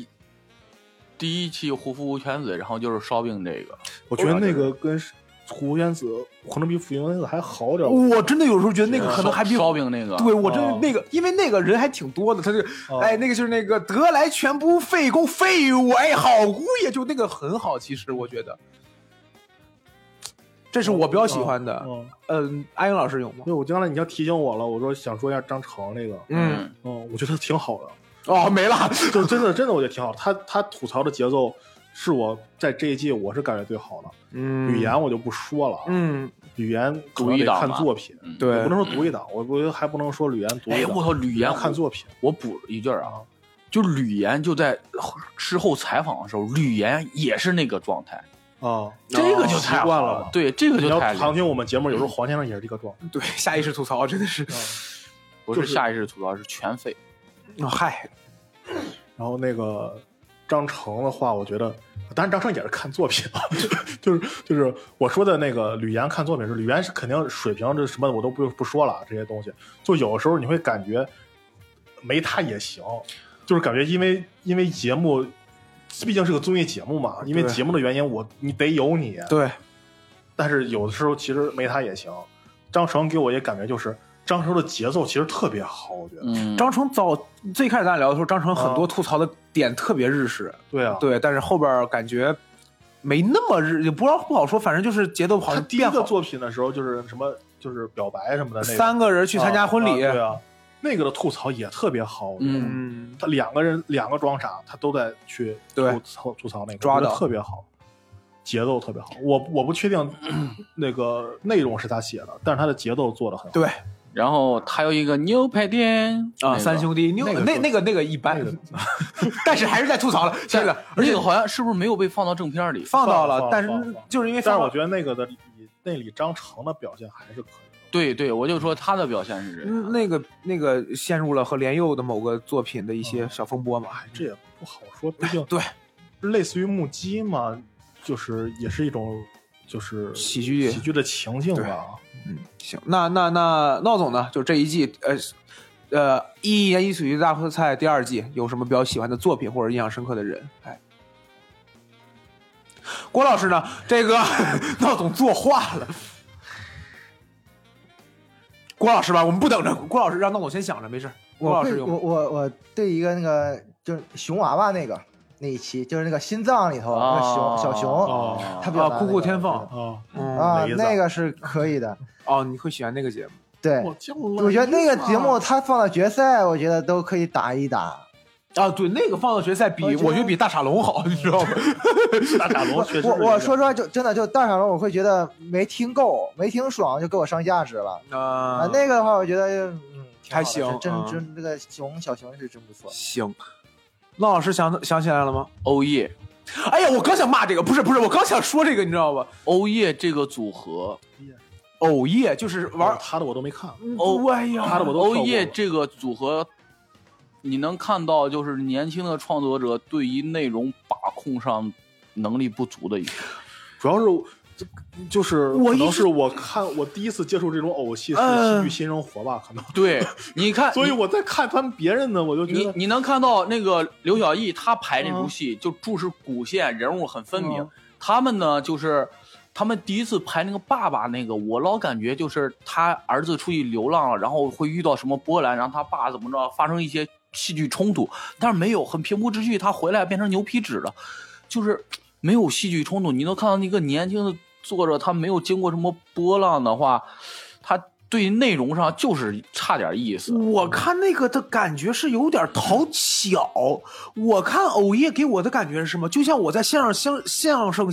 第一期胡夫犬子，然后就是烧饼这个，我觉得那个跟胡原子可能比福原子还好点。我真的有时候觉得那个可能还比烧饼那个，对我真哦。的那个，因为那个人还挺多的，他就哦。哎，那个就是那个得来全不费工，费我哎，好姑爷，就那个很好，其实我觉得，这是我比较喜欢的。嗯，嗯，阿英老师有吗？对，我刚才你要提醒我了，我说想说一下张成那个，嗯，嗯，我觉得挺好的。*laughs* 哦，没了。*laughs* 就真的真的我觉得挺好。他他吐槽的节奏是我在这一季我是感觉最好的。嗯语言我就不说了，啊，嗯，语言独一档看作品，嗯对不能说独一档，我我觉得还不能说语言独一哎，档。我操，语言看作品我补一句啊，就吕岩就在事后采访的时候，吕岩也是那个状态，啊，这个就习太好惯了。嘛。对，这个你要就太常听我们节目，有时候黄先生也是这个状态。对，下意识吐槽真的是，不就是是下意识吐槽，是全废。哦嗨，然后那个张成的话，我觉得，当然张成也是看作品啊，*laughs* 就是就是我说的那个吕岩看作品是吕岩是肯定水平这什么的我都不不说了这些东西，就有时候你会感觉没他也行，就是感觉因为因为节目毕竟是个综艺节目嘛，因为节目的原因我你得有你，对，但是有的时候其实没他也行。张成给我也感觉就是张成的节奏其实特别好，我觉得。嗯，张成早最开始咱俩聊的时候，张成很多啊吐槽的点特别日式，对啊，对，但是后边感觉没那么日，也不知道不好说，反正就是节奏好像变好。第一个作品的时候就是什么就是表白什么的那个三个人去参加婚礼，啊啊对啊，那个的吐槽也特别好，我觉得嗯嗯，他两个人两个装傻，他都在去吐槽吐槽那个，抓我觉得到特别好，节奏特别好。我我不确定 *clears throat* 那个内容是他写的，但是他的节奏做的很好。对然后还有一个牛排店啊，那个三兄弟，牛那那那个那个一般那个，*laughs* 但是还是在吐槽了，*laughs* 这个而且好像是不是没有被放到正片里？放到了，但是就是因为但是我觉得那个的里那里张成的表现还是可以的。对对，我就说他的表现是这样。嗯那个那个陷入了和莲佑的某个作品的一些小风波嘛，这也不好说，毕 *laughs* 竟对类似于目击嘛，就是也是一种就是喜剧喜剧的情境吧。嗯，行，那那那闹总呢？就这一季，呃呃，一年一喜剧大赛第二季有什么比较喜欢的作品或者印象深刻的人？哎，郭老师呢？这个 *laughs* 闹总作画了。郭老师吧，我们不等着，郭老师让闹总先想着，没事。郭老师有吗？我我对一个那个就是熊娃娃那个那一期，就是那个心脏里头那个熊小熊，哦他表达啊酷酷天放啊，嗯，啊，那个是可以的。*laughs* 哦，你会喜欢那个节目？对，我觉得那个节目他放到决赛，我觉得都可以打一打。啊，对，那个放到决赛比，我觉得比大傻龙好，你知道吗？*laughs* 大傻龙确实我我说实话，就真的就大傻龙，我会觉得没听够，没听爽，就给我上价值了。啊啊，那个的话，我觉得嗯还行真嗯真这个熊小熊是真不错。行，闹老师想想起来了吗？欧耶，哎呀，我刚想骂这个，不是不是，我刚想说这个，你知道吧？欧耶这个组合，偶夜就是玩玩他的我都没看，欧哎呀，他的我都欧耶这个组合，你能看到就是年轻的创作者对于内容把控上能力不足的一个。主要是就是可能是我看我第一次接触这种偶戏是嗯《戏剧新生活》吧，可能，*laughs* 对，你看，所以我在看他们别人的，我就觉得你你能看到那个刘晓毅他排那出戏，就注视古线，人物很分明。嗯他们呢，就是他们第一次排那个爸爸那个，我老感觉就是他儿子出去流浪了，然后会遇到什么波澜，然后他爸怎么着发生一些戏剧冲突，但是没有，很平铺直叙，他回来变成牛皮纸了，就是没有戏剧冲突。你能看到那个年轻的作者，他没有经过什么波浪的话，他对内容上就是差点意思。我看那个的感觉是有点讨巧。我看偶夜给我的感觉是什么？就像我在相声相相声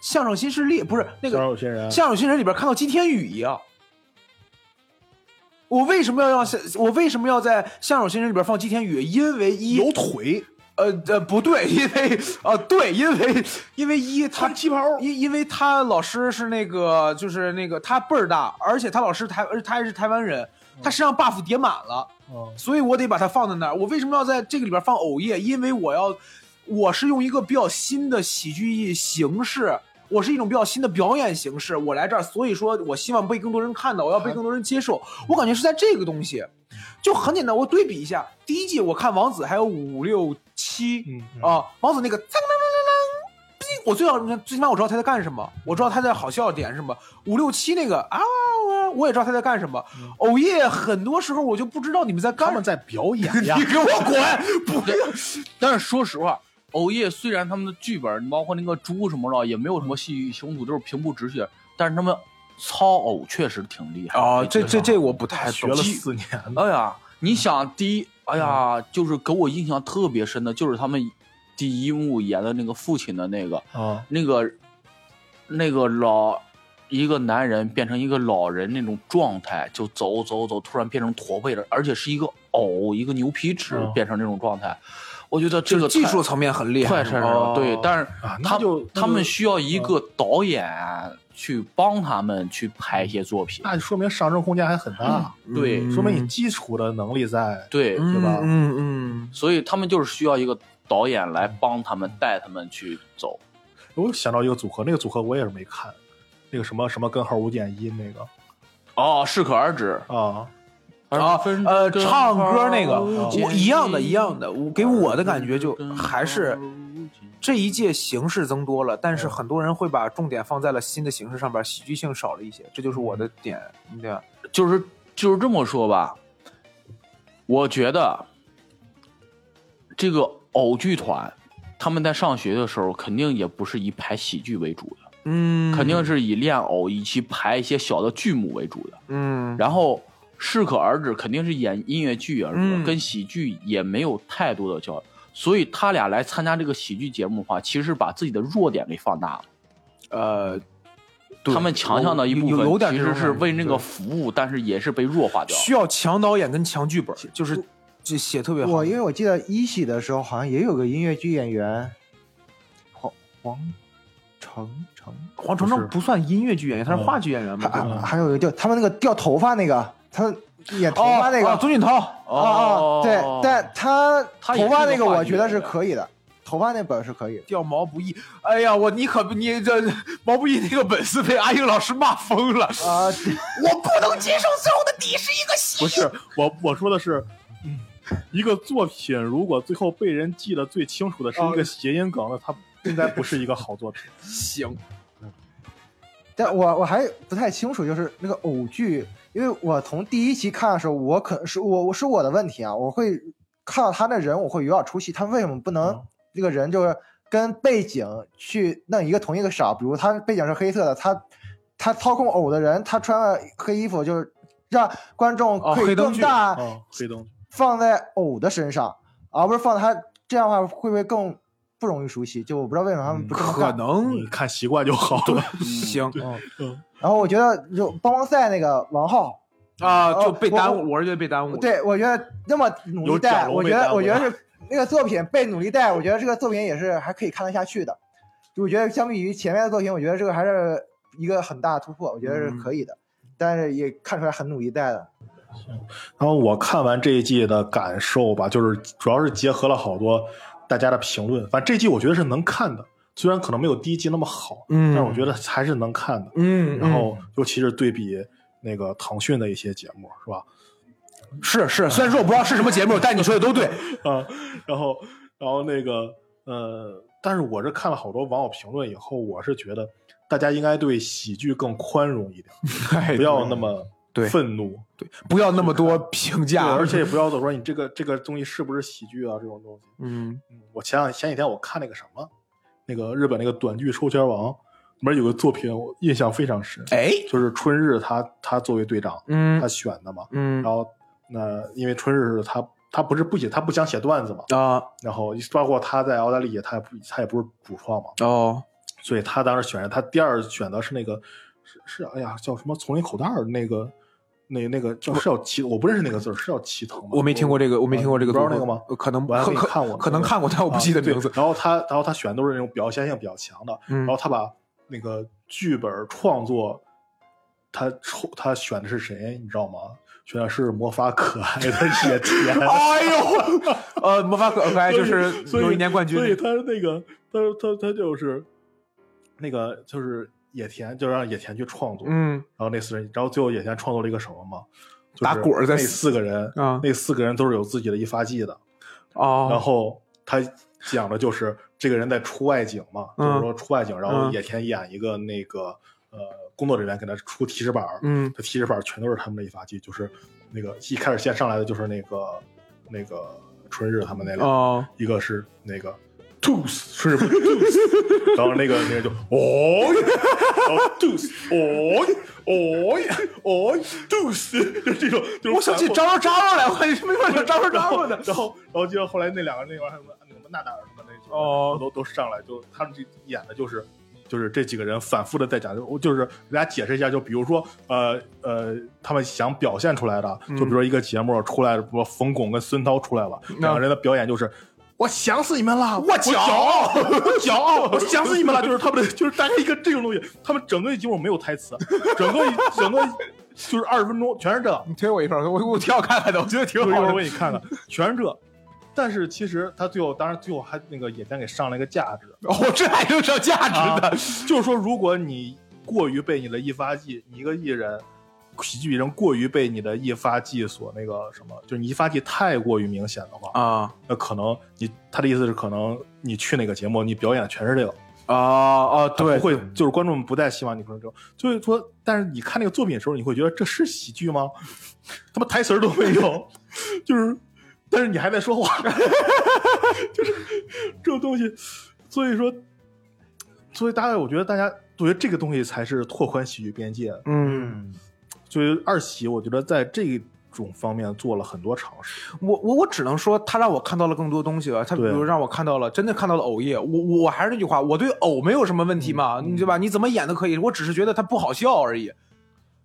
相声新势力不是那个相声新人相声新人里边看到金天宇一样。我为什么要让相我为什么要在相声新人里边放季天宇？因为一有腿，呃呃不对，因为啊、对，因为因为一他穿旗袍，因因为他老师是那个，就是那个他辈儿大，而且他老师台，他还是台湾人，他身上 buff 叠满了，嗯所以我得把他放在那儿。我为什么要在这个里边放偶夜？因为我要，我是用一个比较新的喜剧形式我是一种比较新的表演形式，我来这儿，所以说我希望被更多人看到，我要被更多人接受。我感觉是在这个东西，就很简单。我对比一下，第一季我看王子还有五六七啊，王子那个我最好最起码我知道他在干什么，我知道他在好笑的点是什么。五六七那个啊，我也知道他在干什么。偶夜很多时候我就不知道你们在干什么。他们在表演呀 *laughs* 你。给我滚！不要。*laughs* 但是说实话，偶夜虽然他们的剧本，包括那个猪什么的，也没有什么戏剧冲突，都是平铺直叙，但是他们操偶确实挺厉害啊哦，这这这这我不太懂学了。四年呢，哎呀，你想第一，哎呀，就是给我印象特别深的，就是他们第一幕演的那个父亲的那个，啊，那个那个老一个男人变成一个老人那种状态，就走走走，突然变成驼背了，而且是一个偶，一个牛皮纸嗯变成那种状态。我觉得这这个技术层面很厉害，太神了，哦对，但是他就他们需要一个导演去帮他们去拍一些作品，那就说明上升空间还很大，对嗯说明你基础的能力在。对，嗯对吧嗯嗯，所以他们就是需要一个导演来帮他们带他们去走。我想到一个组合，那个组合我也是没看，那个什么什么根号五减一那个哦，适可而止啊，啊，呃，唱歌那个，哦我一样的，一样的。我给我的感觉就还是这一届形式增多了，但是很多人会把重点放在了新的形式上边，喜剧性少了一些，这就是我的点，对吧？就是就是这么说吧，我觉得这个偶剧团他们在上学的时候，肯定也不是以排喜剧为主的，嗯肯定是以练偶以及排一些小的剧目为主的。嗯，然后适可而止，肯定是演音乐剧而已，嗯跟喜剧也没有太多的交流。所以他俩来参加这个喜剧节目的话，其实把自己的弱点给放大了。呃，对他们强项的一部有有有分其实是为那个服务，但是也是被弱化掉了。需要强导演跟强剧本，就是这写特别好。我因为我记得一喜的时候好像也有个音乐剧演员，黄黄成成，黄程不是程不算音乐剧演员，他是嗯话剧演员吧还还有一个就他们那个掉头发那个，他演头发那个宗俊涛，啊啊，对，但他头发那个我觉得是可以的，头发那本是可以的。掉毛不易。哎呀，我你可不你这毛不易那个本事被阿英老师骂疯了。啊，我不能接受最后的底是一个喜不是我我说的是，嗯，一个作品如果最后被人记得最清楚的是一个谐音梗，那它应该不是一个好作品。*laughs* 行，但我我还不太清楚，就是那个偶剧，因为我从第一期看的时候，我可能是我我是我的问题啊，我会看到他那人，我会有点出戏，他为什么不能嗯这个人就是跟背景去弄一个同一个色？比如他背景是黑色的，他他操控偶的人，他穿了黑衣服，就是让观众可以哦黑灯剧更大啊，黑灯放在偶的身上，而不是放在他这样的话，会不会更不容易熟悉？就我不知道为什么他们不这么可。能你看习惯就好了。行嗯，然后我觉得就帮帮赛那个王浩，啊，就被耽误，我是觉得被耽误。对我觉得那么努力带，我觉得我觉得是那个作品被努力带，我觉得这个作品也是还可以看得下去的。就我觉得相比于前面的作品，我觉得这个还是一个很大的突破，我觉得是可以的。但是也看出来很努力带的。然后我看完这一季的感受吧，就是主要是结合了好多大家的评论。反正这季我觉得是能看的，虽然可能没有第一季那么好，嗯但是我觉得还是能看的。嗯，然后尤其是对比那个腾讯的一些节目，是吧？是是，虽然说我不知道是什么节目，但你说的都对。*laughs* 啊，然后然后那个呃，但是我是看了好多网友评论以后，我是觉得大家应该对喜剧更宽容一点，*laughs* 不要那么对。愤怒，对不要那么多 *laughs* 评，价，而 *laughs* 且也不要总说你这个这个东西是不是喜剧啊这种东西。嗯。嗯，我前两前几天我看那个什么，那个日本那个短剧《抽签王》里面有个作品，我印象非常深，哎。就是春日他他作为队长，嗯他选的嘛，嗯。然后那因为春日是他他不是不写他不想写段子嘛，啊。然后包括他在澳大利亚他也不他也不是主创嘛，哦。所以他当时选他第二选的是那个是是哎呀叫什么丛林口袋儿那个。那那个叫是叫齐，我不认识那个字儿，是叫齐藤吗？我没听过这个，我没听过这个你不知道那个吗？呃可能可可看过，可能看过，但我不记得名字。然后他，然后他选的都是那种表现性比较强的，嗯然后他把那个剧本创作，他抽他选的是谁，你知道吗？选的是魔法可爱的野田。*laughs* 哎呦，*laughs* 呃，魔法可可爱就是有一年冠军所以他那个他他他就是那个就是野田，就让野田去创作，嗯。然后那四人，然后最后野田创作了一个什么嘛？就是打滚儿在那四个人，啊那四个人都是有自己的一发技的，哦，然后他讲的就是这个人在出外景嘛，嗯就是说出外景，然后嗯野田演一个那个呃工作人员给他出提示板，嗯他提示板全都是他们的一发技，就是那个一开始先上来的就是那个那个春日他们那俩，哦。一个是那个 tooth 春日不 tooth，然后那个那个就哦，然后 tooth 哦哦哦 tooth，就是这种，就是我想起张张张来，我没法想张张然后张的。然后然后就后来那两个那玩意儿什么那个纳达尔什么那些哦都都上来，就他们这演的就是。就是这几个人反复的在讲，就就是给大家解释一下，就比如说，呃呃，他们想表现出来的，就比如说一个节目出来，比如说冯巩跟孙涛出来了，两个人的表演就是。我想死你们了！我骄傲，我骄傲，我想死你们了！就是他们的，*laughs* 就是大概一个这种东西。他们整个节目没有台词，*laughs* 整个整个就是二十分钟全是这，你推我一份，我我挺好看看的，我觉得挺就一会儿我。给你看看，全是这。但是其实他最后，当然最后还那个野田给上了一个价值，哦，这还有上价值的？就是说，如果你过于被你的一发技，你一个艺人，喜剧艺人过于被你的一发技所那个什么，就是你一发技太过于明显的话，啊那可能你他的意思是，可能你去哪个节目，你表演的全是这个，啊啊！对不，会，就是观众们不再希望你可能这种，就是说，但是你看那个作品的时候，你会觉得这是喜剧吗？*laughs* 他妈台词儿都没有，*laughs* 就是，但是你还在说话，*laughs* 就是这种东西，所以说，所以大概我觉得大家我觉得这个东西才是拓宽喜剧边界。嗯，嗯，所以二喜，我觉得在这种方面做了很多尝试。我我我只能说，他让我看到了更多东西了。他比如让我看到了，真的看到了偶业。我我我还是那句话，我对偶没有什么问题嘛，对吧？你怎么演都可以，我只是觉得他不好笑而已。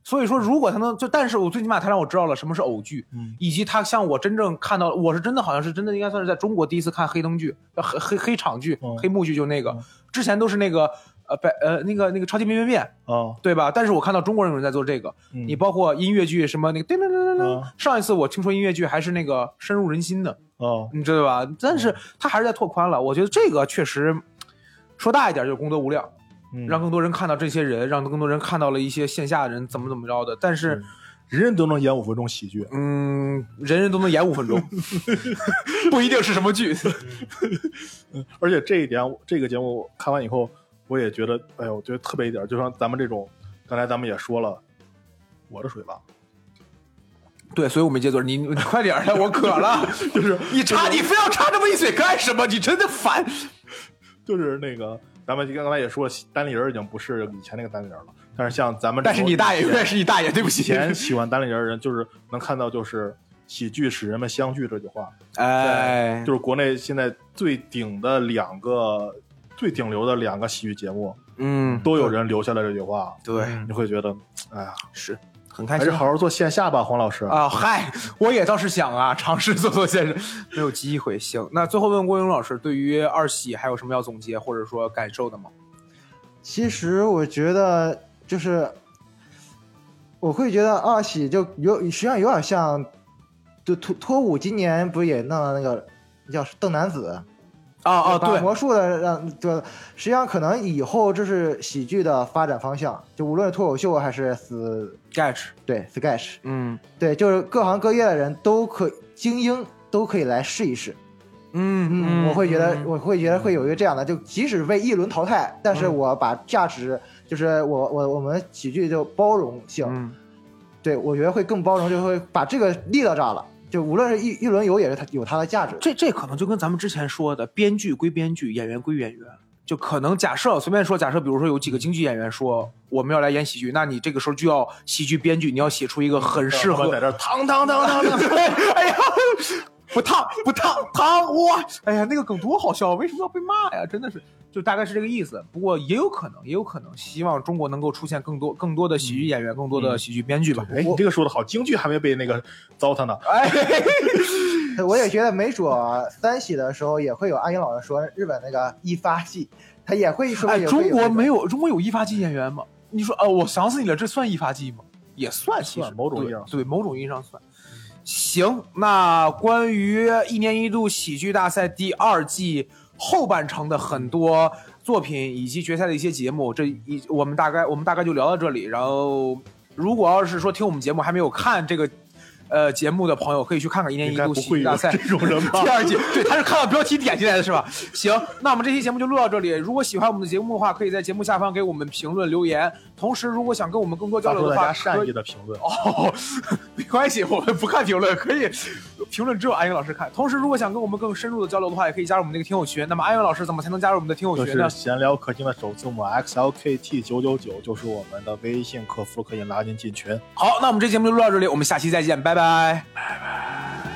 所以说，如果他能就，但是我最起码他让我知道了什么是偶剧，嗯以及他像我真正看到，我是真的好像是真的应该算是在中国第一次看黑灯剧，呃黑黑黑场剧、嗯黑幕剧，就那个嗯，之前都是那个呃百呃那个那个超级变变变，啊，对吧？但是我看到中国人有人在做这个，嗯你包括音乐剧什么那个叮铃铃铃铃啊，上一次我听说音乐剧还是那个深入人心的，哦，你知道吧？但是他还是在拓宽了，我觉得这个确实说大一点就是功德无量，嗯让更多人看到这些人，让更多人看到了一些线下的人怎么怎么着的。但是，人人都能演五分钟喜剧。嗯，人人都能演五分钟，*laughs* 不一定是什么剧。*laughs* 而且这一点，这个节目看完以后，我也觉得，哎呦，我觉得特别一点，就像咱们这种，刚才咱们也说了，我的水吧，对，所以我没接嘴，你你快点的，我渴了。*laughs* 就是你插，你非要插这么一嘴干什么？你真的烦。就是那个，咱们刚才也说了，单立人已经不是以前那个单立人了，但是像咱们，但是你大爷永远是你大爷，对不起以起。前喜欢单立人的人，就是能看到，就是喜剧使人们相聚这句话，哎，就是国内现在最顶的两个。最顶流的两个喜剧节目嗯，都有人留下了这句话，对，你会觉得，哎呀，是很开心还是好好做线下吧，黄老师。啊。嗨，我也倒是想啊，尝试做做线上，没有机会。行，那最后问郭勇老师，对于二喜还有什么要总结或者说感受的吗？其实我觉得就是，我会觉得二喜就有实际上有点像，就脱脱舞今年不是也弄了那个叫邓男子啊啊，对，魔术的让就实际上可能以后这是喜剧的发展方向，就无论是脱口秀还是死 Sketch，对 sketch，嗯。对，就是各行各业的人都可精英都可以来试一试。嗯。嗯，我会觉得嗯我会觉得会有一个这样的，就即使被一轮淘汰，但是嗯。我把价值就是我我我们喜剧就包容性，嗯。对我觉得会更包容，就会把这个立到这儿了。就无论是一一轮游也是它有它的价值。这这可能就跟咱们之前说的，编剧归编剧，演员归演员。就可能假设随便说，假设比如说有几个京剧演员说我们要来演喜剧，那你这个时候就要喜剧编剧，你要写出一个很适合在这儿当当当当当，哎呀，不烫不烫烫哇！哎呀，那个梗多好笑，为什么要被骂呀？真的是，就大概是这个意思。不过也有可能，也有可能，希望中国能够出现更多更多的喜剧演员，更多的喜剧编剧吧。哎，你这个说的好，京剧还没被那个糟蹋呢。哎，*laughs* 我也觉得没准三喜的时候也会有阿英老师说日本那个一发技，他也会说哎，也会中国没有有中国有一发技演员吗？你说，呃，我想死你了，这算一发技吗？也算，其实算某种意义上对对某种意义上算。行，那关于一年一度喜剧大赛第二季后半程的很多作品以及决赛的一些节目，这一我们大概我们大概就聊到这里。然后，如果要是说听我们节目还没有看这个呃节目的朋友，可以去看看一年一度喜剧大赛这种人吧第？二季，对，他是看到标题点进来的是吧？行，那我们这期节目就录到这里。如果喜欢我们的节目的话，可以在节目下方给我们评论留言。同时，如果想跟我们更多交流的话，可以意的评论。哦，*laughs* 没关系，我们不看评论，可以评论只有安云老师看。同时，如果想跟我们更深入的交流的话，也可以加入我们那个听友群。那么，安云老师怎么才能加入我们的听友群呢是？闲聊客厅的首字母 XLKT 九九九，就是我们的微信客服，可以拉您进群。好，那我们这节目就录到这里，我们下期再见，拜拜。拜拜。